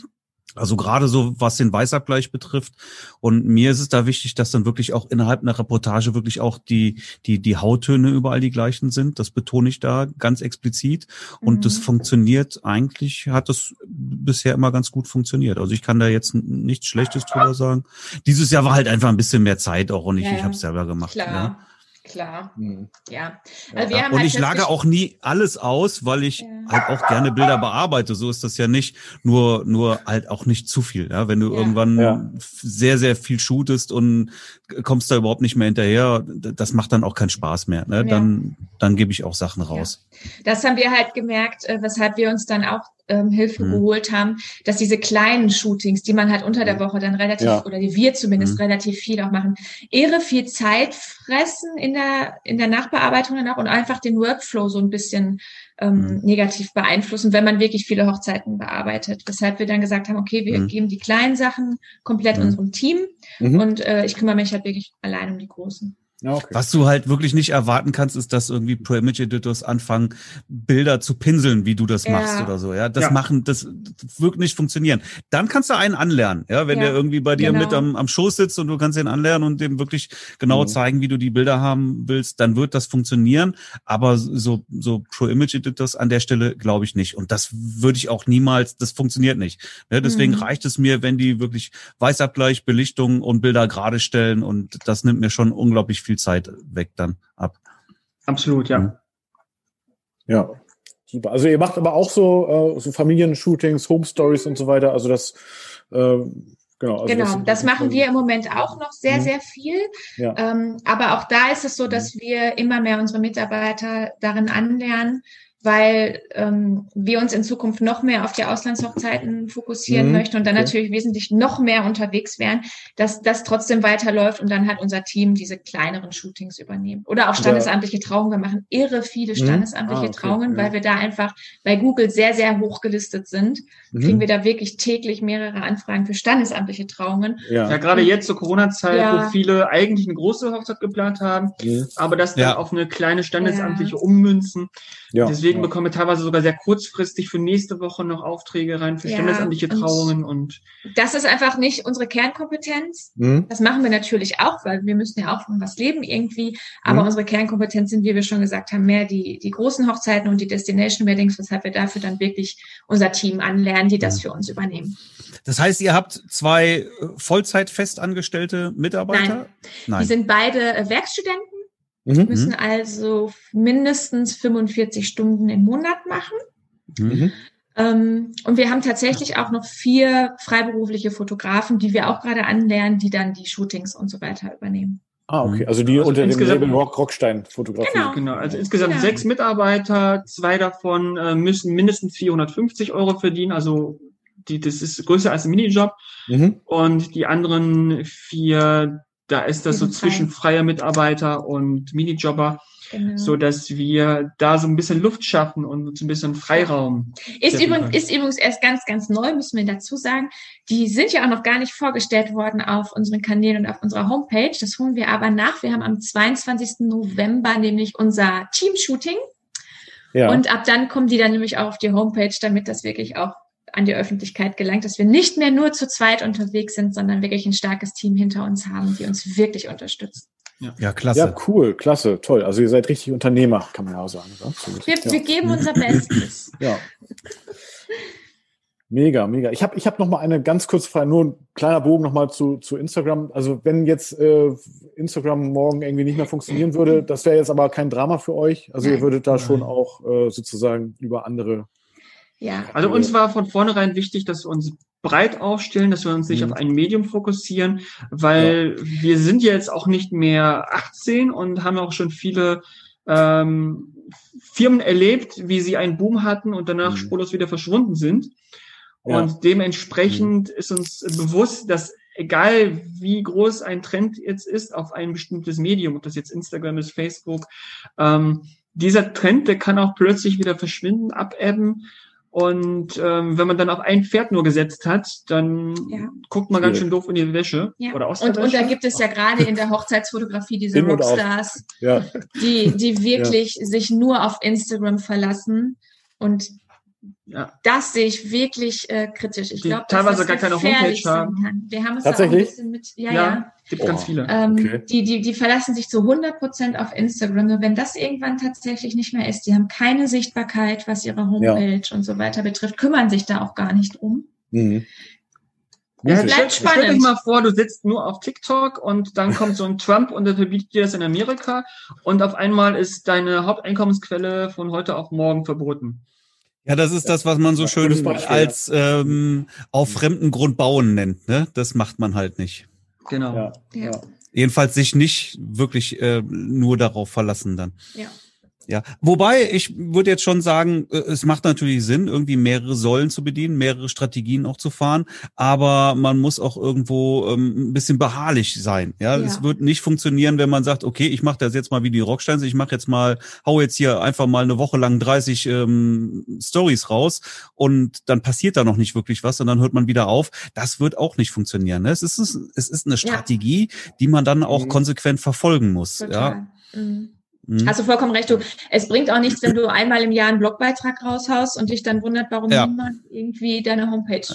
Also gerade so, was den Weißabgleich betrifft. Und mir ist es da wichtig, dass dann wirklich auch innerhalb einer Reportage wirklich auch die, die, die Hauttöne überall die gleichen sind. Das betone ich da ganz explizit. Und mhm. das funktioniert eigentlich, hat das bisher immer ganz gut funktioniert. Also ich kann da jetzt nichts Schlechtes drüber sagen. Dieses Jahr war halt einfach ein bisschen mehr Zeit auch und ich, ja, ich habe es selber gemacht. Klar. Ja. Klar, mhm. ja. Also ja. und halt ich lage auch nie alles aus, weil ich ja. halt auch gerne Bilder bearbeite. So ist das ja nicht. Nur, nur halt auch nicht zu viel. Ja, wenn du ja. irgendwann ja. sehr, sehr viel shootest und kommst da überhaupt nicht mehr hinterher, das macht dann auch keinen Spaß mehr. Ne? Dann, dann gebe ich auch Sachen raus. Das haben wir halt gemerkt, äh, weshalb wir uns dann auch ähm, Hilfe mhm. geholt haben, dass diese kleinen Shootings, die man halt unter der Woche dann relativ, ja. oder die wir zumindest mhm. relativ viel auch machen, irre viel Zeit fressen in der, in der Nachbearbeitung danach und einfach den Workflow so ein bisschen ähm, mhm. negativ beeinflussen, wenn man wirklich viele Hochzeiten bearbeitet. Weshalb wir dann gesagt haben, okay, wir mhm. geben die kleinen Sachen komplett mhm. unserem Team mhm. und äh, ich kümmere mich halt wirklich allein um die großen. Okay. Was du halt wirklich nicht erwarten kannst, ist, dass irgendwie Pro Image Editors anfangen, Bilder zu pinseln, wie du das ja. machst oder so. Ja, das ja. machen, das, das wird nicht funktionieren. Dann kannst du einen anlernen. Ja, wenn ja. der irgendwie bei dir genau. mit am, am Schoß sitzt und du kannst ihn anlernen und dem wirklich genau mhm. zeigen, wie du die Bilder haben willst, dann wird das funktionieren. Aber so, so Pro Image Editors an der Stelle glaube ich nicht. Und das würde ich auch niemals, das funktioniert nicht. Ja, deswegen mhm. reicht es mir, wenn die wirklich Weißabgleich, Belichtung und Bilder gerade stellen und das nimmt mir schon unglaublich viel viel Zeit weg dann ab. Absolut, ja. Mhm. Ja, super. Also ihr macht aber auch so, äh, so Familienshootings, Home Stories und so weiter. Also das äh, Genau, also genau das, das machen wir im Moment auch noch sehr, mhm. sehr viel. Ja. Ähm, aber auch da ist es so, dass mhm. wir immer mehr unsere Mitarbeiter darin anlernen, weil ähm, wir uns in Zukunft noch mehr auf die Auslandshochzeiten fokussieren mhm. möchten und dann okay. natürlich wesentlich noch mehr unterwegs wären, dass das trotzdem weiterläuft und dann hat unser Team diese kleineren Shootings übernehmen. Oder auch standesamtliche Trauungen. Wir machen irre viele mhm. standesamtliche mhm. ah, okay. Trauungen, weil wir da einfach bei Google sehr, sehr hoch gelistet sind. Mhm. Kriegen wir da wirklich täglich mehrere Anfragen für standesamtliche Trauungen. Ja, ja gerade jetzt zur Corona-Zeit, ja. wo viele eigentlich eine große Hochzeit geplant haben, mhm. aber das dann ja. auf eine kleine standesamtliche ummünzen. Ja. Deswegen ja. bekommen wir teilweise sogar sehr kurzfristig für nächste Woche noch Aufträge rein für ja, standesamtliche Trauungen und das ist einfach nicht unsere Kernkompetenz. Mhm. Das machen wir natürlich auch, weil wir müssen ja auch von was leben irgendwie. Aber mhm. unsere Kernkompetenz sind, wie wir schon gesagt haben, mehr die, die großen Hochzeiten und die Destination Weddings, weshalb wir dafür dann wirklich unser Team anlernen, die das mhm. für uns übernehmen. Das heißt, ihr habt zwei äh, Vollzeit festangestellte Mitarbeiter? Nein. Nein. Die sind beide äh, Werkstudenten Mhm. Müssen also mindestens 45 Stunden im Monat machen. Mhm. Ähm, und wir haben tatsächlich auch noch vier freiberufliche Fotografen, die wir auch gerade anlernen, die dann die Shootings und so weiter übernehmen. Ah, okay. Also die also unter dem Label Rock, Rockstein fotografieren. Genau. genau. Also insgesamt ja. sechs Mitarbeiter, zwei davon äh, müssen mindestens 450 Euro verdienen. Also die, das ist größer als ein Minijob. Mhm. Und die anderen vier da ist das so zwischen freier Mitarbeiter und Minijobber. Genau. so dass wir da so ein bisschen Luft schaffen und so ein bisschen Freiraum. Ist übrigens, ist übrigens erst ganz, ganz neu, müssen wir dazu sagen. Die sind ja auch noch gar nicht vorgestellt worden auf unseren Kanälen und auf unserer Homepage. Das holen wir aber nach. Wir haben am 22. November nämlich unser Team-Shooting. Ja. Und ab dann kommen die dann nämlich auch auf die Homepage, damit das wirklich auch an die Öffentlichkeit gelangt, dass wir nicht mehr nur zu zweit unterwegs sind, sondern wirklich ein starkes Team hinter uns haben, die uns wirklich unterstützen. Ja. ja, klasse. Ja, cool, klasse, toll. Also ihr seid richtig Unternehmer, kann man ja auch sagen. Wir, ja. wir geben unser Bestes. ja. Mega, mega. Ich habe ich hab noch mal eine ganz kurze Frage, nur ein kleiner Bogen noch mal zu, zu Instagram. Also wenn jetzt äh, Instagram morgen irgendwie nicht mehr funktionieren würde, das wäre jetzt aber kein Drama für euch. Also ihr würdet da schon auch äh, sozusagen über andere ja. Also uns war von vornherein wichtig, dass wir uns breit aufstellen, dass wir uns nicht mhm. auf ein Medium fokussieren, weil ja. wir sind jetzt auch nicht mehr 18 und haben auch schon viele ähm, Firmen erlebt, wie sie einen Boom hatten und danach mhm. spurlos wieder verschwunden sind. Ja. Und dementsprechend mhm. ist uns bewusst, dass egal wie groß ein Trend jetzt ist auf ein bestimmtes Medium, ob das jetzt Instagram ist, Facebook, ähm, dieser Trend, der kann auch plötzlich wieder verschwinden, abebben. Und ähm, wenn man dann auf ein Pferd nur gesetzt hat, dann ja. guckt man ganz schön doof in die Wäsche. Ja. Oder aus und, Wäsche. und da gibt es ja gerade in der Hochzeitsfotografie diese in Rockstars, ja. die, die wirklich sich nur auf Instagram verlassen und ja. Das sehe ich wirklich äh, kritisch. Ich glaube, teilweise gar keine Homepage haben. Wir haben es Tatsächlich? auch ein bisschen mit, ja, ja, ja. gibt oh. ganz viele. Ähm, okay. die, die, die verlassen sich zu 100 Prozent auf Instagram. Nur wenn das irgendwann tatsächlich nicht mehr ist, die haben keine Sichtbarkeit, was ihre Homepage ja. und so weiter betrifft, kümmern sich da auch gar nicht drum. Mhm. Ja, bleibt spannend. Stell dir mal vor, du sitzt nur auf TikTok und dann kommt so ein Trump und der verbietet dir das in Amerika und auf einmal ist deine Haupteinkommensquelle von heute auf morgen verboten. Ja, das ist das, was man so schön als ähm, auf fremden Grund bauen nennt. Ne? Das macht man halt nicht. Genau. Ja, ja. Jedenfalls sich nicht wirklich äh, nur darauf verlassen dann. Ja. Ja, wobei ich würde jetzt schon sagen, äh, es macht natürlich Sinn, irgendwie mehrere Säulen zu bedienen, mehrere Strategien auch zu fahren, aber man muss auch irgendwo ähm, ein bisschen beharrlich sein. Ja, ja. es wird nicht funktionieren, wenn man sagt, okay, ich mache das jetzt mal wie die Rocksteins, ich mache jetzt mal, hau jetzt hier einfach mal eine Woche lang 30 ähm, Stories raus und dann passiert da noch nicht wirklich was und dann hört man wieder auf. Das wird auch nicht funktionieren. Ne? Es ist es ist eine Strategie, ja. die man dann auch mhm. konsequent verfolgen muss. Total. Ja. Mhm. Mhm. Hast du vollkommen recht. Du, es bringt auch nichts, wenn du einmal im Jahr einen Blogbeitrag raushaust und dich dann wundert, warum ja. niemand irgendwie deine Homepage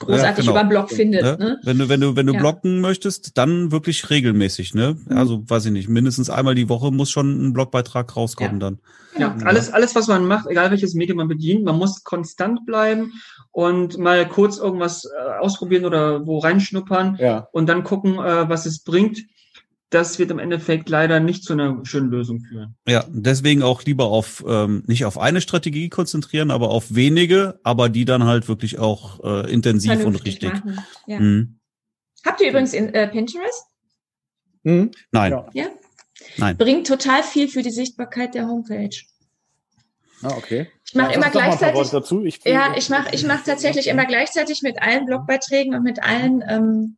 großartig ja, genau. über Blog findet. Ne? Ne? Wenn du, wenn du, wenn du ja. bloggen möchtest, dann wirklich regelmäßig, ne? Mhm. Also weiß ich nicht, mindestens einmal die Woche muss schon ein Blogbeitrag rauskommen ja. dann. Ja, alles, alles, was man macht, egal welches Medium man bedient, man muss konstant bleiben und mal kurz irgendwas äh, ausprobieren oder wo reinschnuppern ja. und dann gucken, äh, was es bringt das wird im Endeffekt leider nicht zu einer schönen Lösung führen. Ja, deswegen auch lieber auf ähm, nicht auf eine Strategie konzentrieren, aber auf wenige, aber die dann halt wirklich auch äh, intensiv Vernünftig und richtig. Ja. Mhm. Habt ihr übrigens in, äh, Pinterest? Mhm. Nein. Ja. ja. Nein. Bringt total viel für die Sichtbarkeit der Homepage. Ah, okay. Ich mache ja, immer gleichzeitig. Dazu. Ich ja, ich mache ich mach tatsächlich immer gleichzeitig mit allen Blogbeiträgen und mit allen ähm,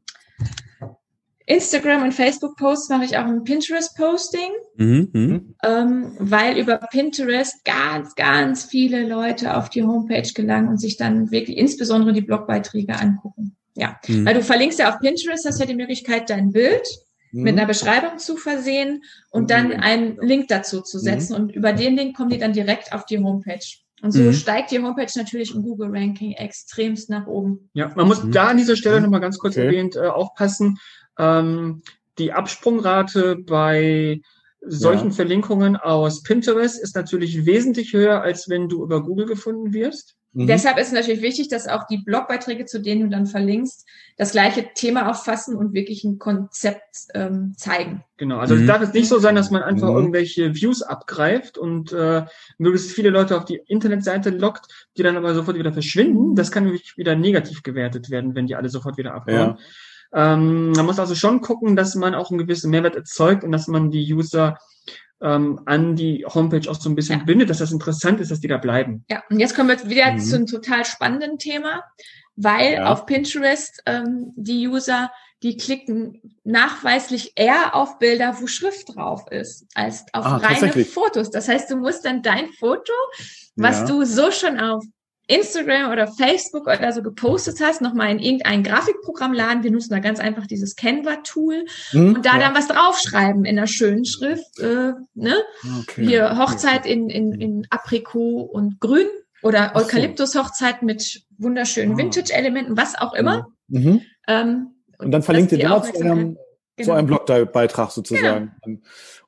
Instagram und Facebook Posts mache ich auch ein Pinterest Posting, mhm, mhm, ähm, weil über Pinterest ganz, ganz viele Leute auf die Homepage gelangen und sich dann wirklich insbesondere die Blogbeiträge angucken. Ja, mhm. weil du verlinkst ja auf Pinterest, hast ja die Möglichkeit, dein Bild mhm. mit einer Beschreibung zu versehen und dann mhm. einen Link dazu zu setzen und über den Link kommen die dann direkt auf die Homepage. Und so mhm. steigt die Homepage natürlich im Google-Ranking extremst nach oben. Ja, man muss mhm. da an dieser Stelle nochmal ganz kurz okay. erwähnt äh, aufpassen. Ähm, die Absprungrate bei solchen ja. Verlinkungen aus Pinterest ist natürlich wesentlich höher, als wenn du über Google gefunden wirst. Mhm. Deshalb ist es natürlich wichtig, dass auch die Blogbeiträge, zu denen du dann verlinkst, das gleiche Thema auffassen und wirklich ein Konzept ähm, zeigen. Genau, also mhm. es darf jetzt nicht so sein, dass man einfach mhm. irgendwelche Views abgreift und äh, möglichst viele Leute auf die Internetseite lockt, die dann aber sofort wieder verschwinden. Das kann nämlich wieder negativ gewertet werden, wenn die alle sofort wieder abhauen. Ja. Ähm, man muss also schon gucken, dass man auch einen gewissen Mehrwert erzeugt und dass man die User ähm, an die Homepage auch so ein bisschen ja. bindet, dass das interessant ist, dass die da bleiben. Ja, und jetzt kommen wir wieder mhm. zu einem total spannenden Thema, weil ja. auf Pinterest ähm, die User die klicken nachweislich eher auf Bilder, wo Schrift drauf ist, als auf ah, reine Fotos. Das heißt, du musst dann dein Foto, was ja. du so schon auf Instagram oder Facebook oder so gepostet hast, nochmal in irgendein Grafikprogramm laden. Wir nutzen da ganz einfach dieses Canva-Tool hm, und da ja. dann was draufschreiben in der schönen Schrift. Äh, ne? Okay. Hier Hochzeit in, in, in Aprikot und Grün oder Eukalyptus-Hochzeit mit wunderschönen ah. Vintage-Elementen, was auch immer. Mhm. Ähm, und, dann verlinkt ihr da zu einem, genau. zu einem Blogbeitrag sozusagen. Genau.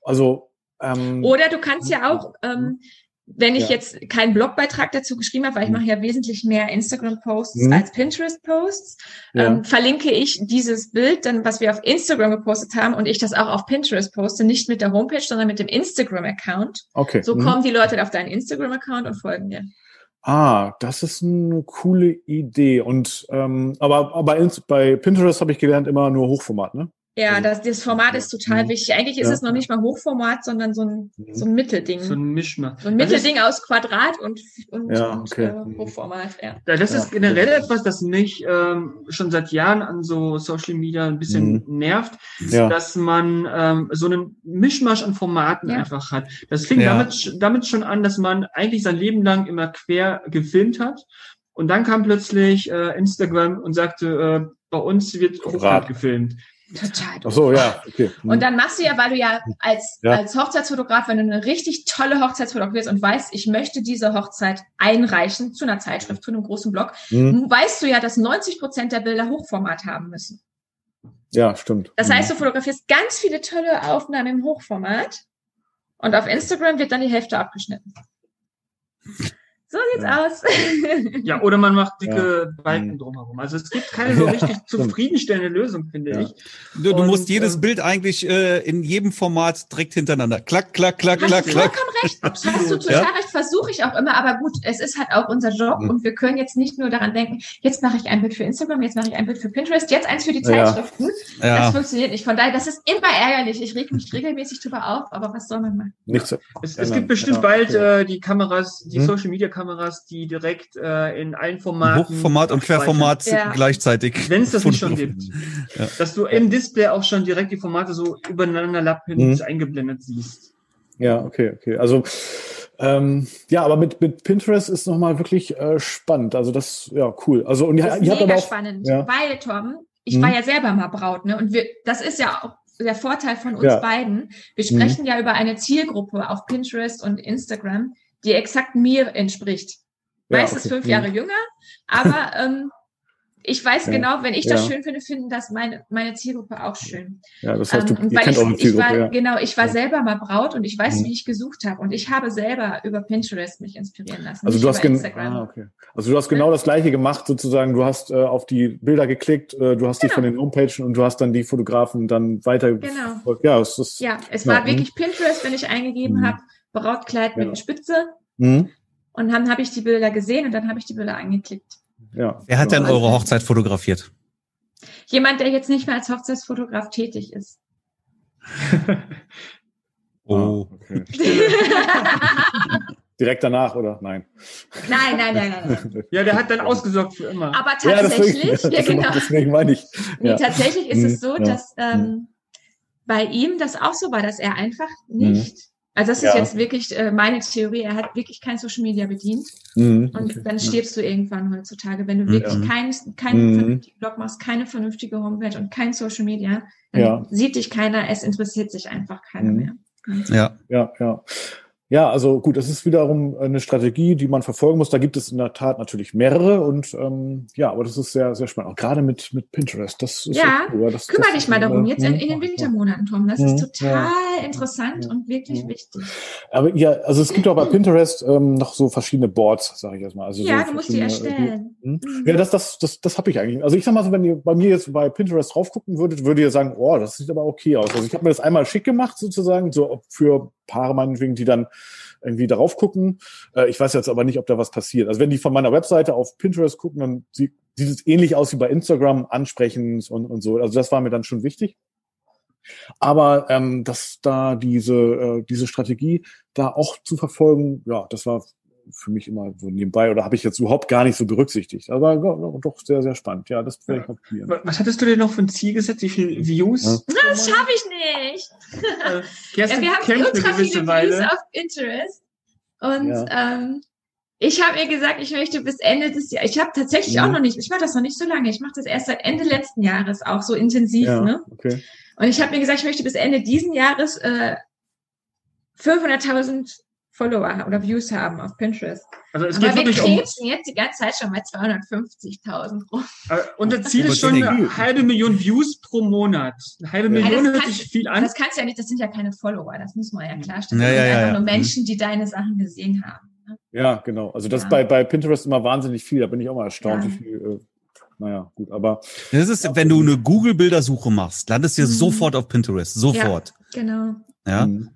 Also ähm, Oder du kannst ja auch, ähm, wenn ich ja. jetzt keinen Blogbeitrag dazu geschrieben habe, weil ich mhm. mache ja wesentlich mehr Instagram-Posts mhm. als Pinterest-Posts, ja. ähm, verlinke ich dieses Bild dann, was wir auf Instagram gepostet haben und ich das auch auf Pinterest poste, nicht mit der Homepage, sondern mit dem Instagram-Account. Okay. So mhm. kommen die Leute auf deinen Instagram-Account und folgen dir. Ah, das ist eine coole Idee. Und ähm, aber, aber bei Pinterest habe ich gelernt immer nur Hochformat, ne? Ja, das, das Format ist total mhm. wichtig. Eigentlich ist ja. es noch nicht mal Hochformat, sondern so ein, mhm. so ein Mittelding. So ein Mischmasch. So ein Mittelding aus Quadrat und, und, ja, okay. und äh, Hochformat. Ja. das ist generell etwas, das mich ähm, schon seit Jahren an so Social Media ein bisschen mhm. nervt, ja. dass man ähm, so einen Mischmasch an Formaten einfach hat. Das fing damit, damit schon an, dass man eigentlich sein Leben lang immer quer gefilmt hat. Und dann kam plötzlich äh, Instagram und sagte, äh, bei uns wird Hochformat gefilmt. Total. Ach so, ja. Okay. Und dann machst du ja, weil du ja als, ja. als Hochzeitsfotograf, wenn du eine richtig tolle Hochzeit fotografierst und weißt, ich möchte diese Hochzeit einreichen zu einer Zeitschrift, zu einem großen Blog, mhm. weißt du ja, dass 90 Prozent der Bilder Hochformat haben müssen. Ja, stimmt. Das heißt, du fotografierst ganz viele tolle Aufnahmen im Hochformat und auf Instagram wird dann die Hälfte abgeschnitten. So sieht's ja. aus. ja, oder man macht dicke ja. Balken mhm. drumherum. Also es gibt keine so richtig zufriedenstellende Lösung, finde ja. ich. Du, du Und, musst jedes ähm, Bild eigentlich äh, in jedem Format direkt hintereinander. Klack, klack, klack, hast klack, klack. Vollkommen recht. Hast du total recht. Versuche ich auch immer. Aber gut, es ist halt auch unser Job mhm. und wir können jetzt nicht nur daran denken, jetzt mache ich ein Bild für Instagram, jetzt mache ich ein Bild für Pinterest, jetzt eins für die Zeitschriften. Das funktioniert nicht. Von daher, das ist immer ärgerlich. Ich reg mich regelmäßig drüber auf, aber was soll man machen? Nichts. So. Es, es gibt bestimmt bald äh, die Kameras, die hm? Social Media Kameras, die direkt äh, in allen Formaten. Hochformat und Querformat ja. gleichzeitig. Wenn es das nicht schon gibt. Ja. Dass du im Display auch schon direkt die Formate so übereinander lappend mhm. eingeblendet siehst. Ja, okay, okay. Also ähm, ja, aber mit, mit Pinterest ist nochmal wirklich äh, spannend. Also das, ja, cool. Also und das ist mega auch, spannend, ja. weil Tom, ich mhm. war ja selber mal Braut, ne? Und wir, das ist ja auch der Vorteil von uns ja. beiden. Wir sprechen mhm. ja über eine Zielgruppe auf Pinterest und Instagram, die exakt mir entspricht. Meistens okay. fünf Jahre mhm. jünger, aber ähm, ich weiß ja. genau, wenn ich das ja. schön finde, finden das meine, meine Zielgruppe auch schön. Ja, das heißt, du, ähm, ich, auch ich war, ja. genau, ich war selber mal Braut und ich weiß, mhm. wie ich gesucht habe und ich habe selber über Pinterest mich inspirieren lassen. Also du hast ah, okay. Also du hast genau das Gleiche gemacht, sozusagen. Du hast äh, auf die Bilder geklickt, äh, du hast genau. die von den Homepages und du hast dann die Fotografen dann weiter. Genau. Ja, es ist. Ja, es war wirklich Pinterest, wenn ich eingegeben mhm. habe, Brautkleid mit Spitze. Mhm. Und dann habe ich die Bilder gesehen und dann habe ich die Bilder angeklickt. Ja. Wer hat denn eure Hochzeit fotografiert? Jemand, der jetzt nicht mehr als Hochzeitsfotograf tätig ist. oh. Ah, okay. Direkt danach, oder? Nein. Nein, nein, nein, nein. Ja, der hat dann ausgesorgt für immer. Aber tatsächlich, ja, deswegen, ja, genau. deswegen meine ich. Nee, ja. tatsächlich ist es so, dass ähm, bei ihm das auch so war, dass er einfach nicht also das ist jetzt wirklich äh, meine Theorie. Er hat wirklich kein Social Media bedient. Mhm, und okay. dann stirbst ja. du irgendwann heutzutage, wenn du wirklich ja. keinen kein mhm. vernünftigen Blog machst, keine vernünftige Homepage und kein Social Media, dann ja. sieht dich keiner, es interessiert sich einfach keiner mhm. mehr. Ja, ja, ja. Ja, also gut, das ist wiederum eine Strategie, die man verfolgen muss. Da gibt es in der Tat natürlich mehrere und ähm, ja, aber das ist sehr, sehr spannend. Auch gerade mit, mit Pinterest. Das ist ja, cool. das, kümmere dich mal darum, jetzt in, in den Wintermonaten, Tom. Das ist total ja. interessant und wirklich ja. wichtig. Aber ja, also es gibt auch bei Pinterest ähm, noch so verschiedene Boards, sage ich erstmal. Also ja, so du musst die erstellen. Hm? Mhm. Ja, das, das, das, das habe ich eigentlich. Also ich sag mal so, wenn ihr bei mir jetzt bei Pinterest drauf gucken würdet, würdet ihr sagen, oh, das sieht aber okay aus. Also ich habe mir das einmal schick gemacht sozusagen, so für Paare meinetwegen, die dann irgendwie darauf gucken. Äh, ich weiß jetzt aber nicht, ob da was passiert. Also wenn die von meiner Webseite auf Pinterest gucken, dann sieht, sieht es ähnlich aus wie bei Instagram, ansprechend und, und so. Also das war mir dann schon wichtig. Aber ähm, dass da diese, äh, diese Strategie da auch zu verfolgen, ja, das war für mich immer so nebenbei oder habe ich jetzt überhaupt gar nicht so berücksichtigt. Aber doch sehr, sehr spannend. Ja, das werde ich mal probieren. Was hattest du denn noch für ein Ziel gesetzt? Wie viele Views? Ja. Das schaffe ich nicht. Äh, ja, wir haben ultra viele Views auf Pinterest. Und ja. ähm, ich habe mir gesagt, ich möchte bis Ende des Jahres, ich habe tatsächlich ja. auch noch nicht, ich mache das noch nicht so lange, ich mache das erst seit Ende letzten Jahres auch so intensiv. Ja, ne? okay. Und ich habe mir gesagt, ich möchte bis Ende diesen Jahres äh, 500.000 Follower oder Views haben auf Pinterest. Also es geht Aber wir krebsen um jetzt die ganze Zeit schon bei 250.000 rum. unser Ziel ist schon eine halbe Million Views pro Monat. Eine halbe ja, Million hört sich viel an. Das kannst du ja nicht, das sind ja keine Follower, das muss man ja klarstellen. Ja, das sind ja, einfach nur Menschen, die deine Sachen gesehen haben. Ne? Ja, genau. Also das ist bei, bei Pinterest immer wahnsinnig viel. Da bin ich auch mal erstaunt, wie viel. Äh, naja, gut, aber. Das ist, wenn du eine Google-Bildersuche machst, landest du mhm. sofort auf Pinterest. Sofort. Ja, genau. Ja. Mhm.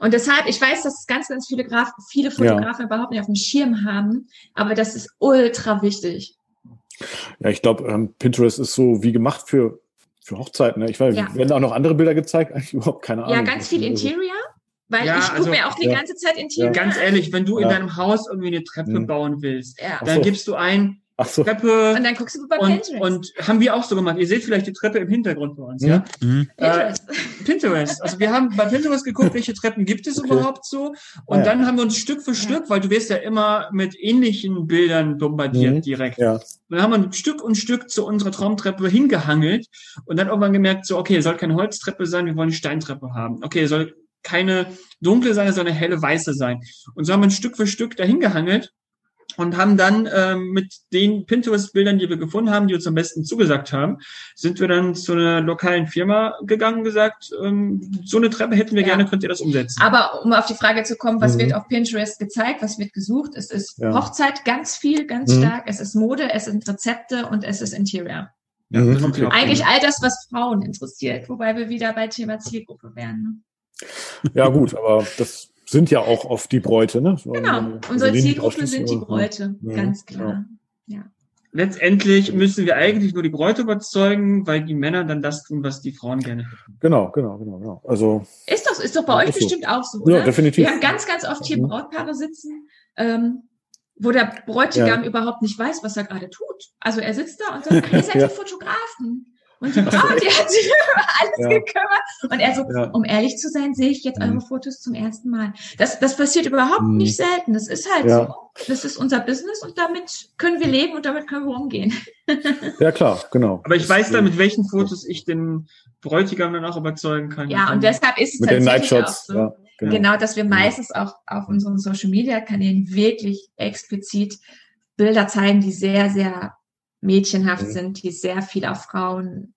Und deshalb, ich weiß, dass ganz, ganz viele, Graf viele Fotografen ja. überhaupt nicht auf dem Schirm haben, aber das ist ultra wichtig. Ja, ich glaube, ähm, Pinterest ist so wie gemacht für, für Hochzeiten. Ne? Ich weiß, ja. werden auch noch andere Bilder gezeigt? Eigentlich überhaupt keine Ahnung. Ja, ganz viel Interior. Weil ja, ich gucke also, mir auch die ja. ganze Zeit Interior. Ganz ehrlich, wenn du in deinem Haus irgendwie eine Treppe mhm. bauen willst, dann so. gibst du ein Ach so. Treppe. Und dann guckst du bei Pinterest. Und, und haben wir auch so gemacht. Ihr seht vielleicht die Treppe im Hintergrund bei uns, ja? Mhm. Pinterest. Äh, Pinterest. Also wir haben bei Pinterest geguckt, welche Treppen gibt es okay. überhaupt so. Und ja. dann haben wir uns Stück für Stück, weil du wirst ja immer mit ähnlichen Bildern bombardiert mhm. direkt. Ja. Dann haben wir Stück und Stück zu unserer Traumtreppe hingehangelt und dann irgendwann gemerkt, so, okay, soll keine Holztreppe sein, wir wollen eine Steintreppe haben. Okay, soll keine dunkle sein, sondern eine helle weiße sein. Und so haben wir ein Stück für Stück dahin gehangelt und haben dann ähm, mit den Pinterest-Bildern, die wir gefunden haben, die uns am besten zugesagt haben, sind wir dann zu einer lokalen Firma gegangen und gesagt, ähm, so eine Treppe hätten wir ja. gerne, könnt ihr das umsetzen. Aber um auf die Frage zu kommen, was mhm. wird auf Pinterest gezeigt, was wird gesucht? Es ist ja. Hochzeit ganz viel, ganz mhm. stark, es ist Mode, es sind Rezepte und es ist Interior. Ja, mhm. Eigentlich all das, was Frauen interessiert, wobei wir wieder bei Thema Zielgruppe wären. Ne? Ja gut, aber das sind ja auch oft die Bräute, ne? Genau, also unsere Zielgruppe sind die Bräute, ja. ganz klar. Ja. ja. Letztendlich müssen wir eigentlich nur die Bräute überzeugen, weil die Männer dann das tun, was die Frauen gerne hätten. Genau, genau, genau, genau. Also ist doch, ist doch bei euch so. bestimmt auch so, oder? Ja, definitiv. Wir haben ganz, ganz oft hier mhm. Brautpaare sitzen, ähm, wo der Bräutigam ja. überhaupt nicht weiß, was er gerade tut. Also er sitzt da und sagt, ihr seid ja. die Fotografen. Und die Frau, die hat sich über alles ja. gekümmert. Und er so, ja. um ehrlich zu sein, sehe ich jetzt mhm. eure Fotos zum ersten Mal. Das, das passiert überhaupt mhm. nicht selten. Das ist halt ja. so. Das ist unser Business und damit können wir leben und damit können wir umgehen. Ja, klar, genau. Aber ich weiß dann, mit welchen Fotos ich den Bräutigam dann auch überzeugen kann. Ja, und deshalb ist es mit den Nightshots, so, ja, genau. genau, dass wir meistens auch auf unseren Social Media Kanälen wirklich explizit Bilder zeigen, die sehr, sehr mädchenhaft mhm. sind, die sehr viel auf Frauen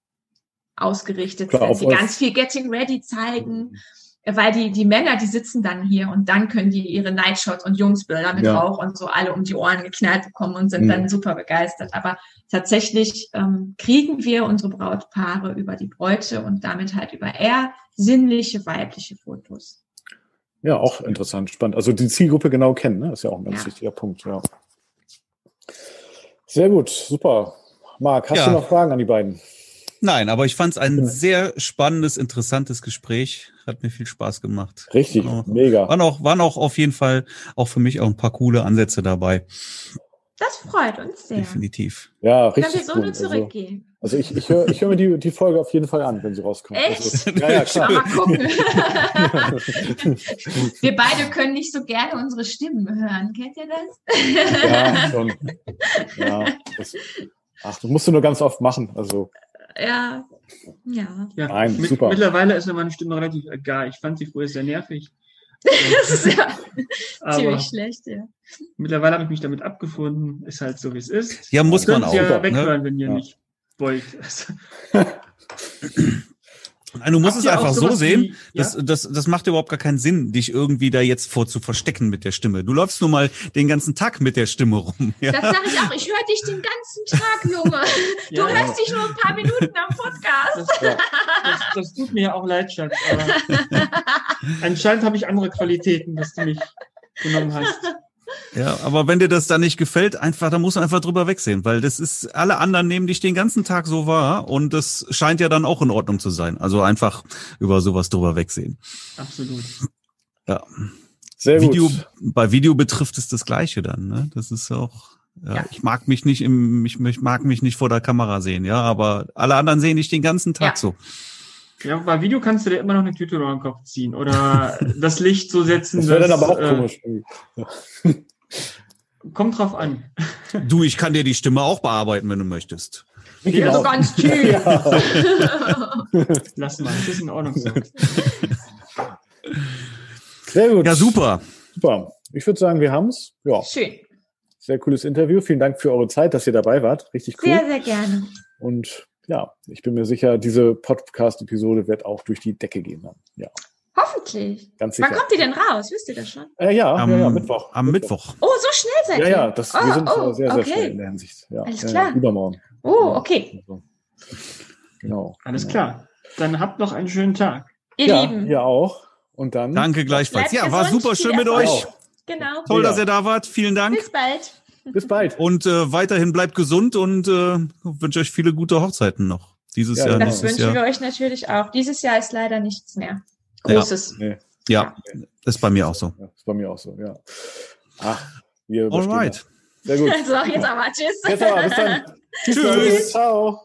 ausgerichtet Klar, sind, die ganz viel Getting Ready zeigen. Mhm. Weil die, die Männer, die sitzen dann hier und dann können die ihre Nightshots und Jungsbilder mit ja. Rauch und so alle um die Ohren geknallt bekommen und sind mhm. dann super begeistert. Aber tatsächlich ähm, kriegen wir unsere Brautpaare über die Bräute und damit halt über eher sinnliche weibliche Fotos. Ja, auch interessant, spannend. Also die Zielgruppe genau kennen, ne? ist ja auch ein ganz ja. wichtiger Punkt, ja. Sehr gut, super. Marc, hast ja. du noch Fragen an die beiden? Nein, aber ich fand es ein sehr spannendes, interessantes Gespräch. Hat mir viel Spaß gemacht. Richtig, auch, mega. Waren auch, waren auch auf jeden Fall auch für mich auch ein paar coole Ansätze dabei. Das freut uns sehr. Definitiv. Ja, richtig. Können wir so nur zurückgehen. Also, also ich, ich höre ich hör mir die, die Folge auf jeden Fall an, wenn sie rauskommt. Echt? Also, ja, ja, klar. Mal gucken. wir beide können nicht so gerne unsere Stimmen hören. Kennt ihr das? ja, schon. Ja, das, ach, das musst du nur ganz oft machen. Also. Ja. Ja. ja Nein, super. Mittlerweile ist mir meine Stimme relativ egal. Ich fand sie früher sehr nervig. das ist ja ziemlich schlecht, ja. Mittlerweile habe ich mich damit abgefunden. Ist halt so, wie es ist. Ja, muss man auch. ja weghören, ne? wenn ihr ja. nicht wollt. Nein, du musst Habt es einfach so sehen, wie, ja? das, das, das macht überhaupt gar keinen Sinn, dich irgendwie da jetzt vor zu verstecken mit der Stimme. Du läufst nur mal den ganzen Tag mit der Stimme rum. Ja? Das sage ich auch. Ich höre dich den ganzen Tag, Junge. Du ja, hörst dich nur ein paar Minuten am Podcast. Das, das, das tut mir ja auch leid, Schatz. Aber anscheinend habe ich andere Qualitäten, dass du mich genommen hast. Ja, aber wenn dir das dann nicht gefällt, einfach, da musst du einfach drüber wegsehen, weil das ist, alle anderen nehmen dich den ganzen Tag so wahr und das scheint ja dann auch in Ordnung zu sein. Also einfach über sowas drüber wegsehen. Absolut. Ja. Sehr Video, gut. Bei Video betrifft es das Gleiche dann. Ne? Das ist auch. Ja, ja. Ich mag mich nicht im, ich, ich mag mich nicht vor der Kamera sehen, ja, aber alle anderen sehen dich den ganzen Tag ja. so. Ja, bei Video kannst du dir immer noch eine Tüte über den Kopf ziehen oder das Licht so setzen. Das wäre dann aber auch äh, komisch. Kommt drauf an. Du, ich kann dir die Stimme auch bearbeiten, wenn du möchtest. Ja, so ganz tief. Ja. Lass mal, das ist in Ordnung so. Sehr gut. Ja, super. Super. Ich würde sagen, wir haben es. Ja. Schön. Sehr cooles Interview. Vielen Dank für eure Zeit, dass ihr dabei wart. Richtig cool. Sehr, sehr gerne. Und ja, ich bin mir sicher, diese Podcast-Episode wird auch durch die Decke gehen dann. Ja. Hoffentlich. Ganz sicher. Wann kommt die denn raus? Wisst ihr das schon? Äh, ja, am, ja, ja, Mittwoch. Am Mittwoch. Oh, so schnell seid ihr? Ja, ja, das, oh, wir sind oh, sehr, sehr okay. schnell in der Hinsicht. Ja, Alles klar. Ja, übermorgen. Oh, okay. Also, genau. Alles genau. klar. Dann habt noch einen schönen Tag. Ihr ja, Lieben. Ihr auch. Und dann. Danke gleichfalls. Ja, war super schön mit euch. Genau. Toll, dass ihr da wart. Vielen Dank. Bis bald. Bis bald. Und äh, weiterhin bleibt gesund und äh, wünsche euch viele gute Hochzeiten noch. Dieses ja, Jahr. Das wünschen Jahr. wir euch natürlich auch. Dieses Jahr ist leider nichts mehr. Großes. Ja, nee. ja. ist bei mir auch so. Ja, ist bei mir auch so, ja. Ach, wir Alright. Sehr gut. So, jetzt aber tschüss. Jetzt aber, bis dann. Tschüss. Tschüss. Ciao.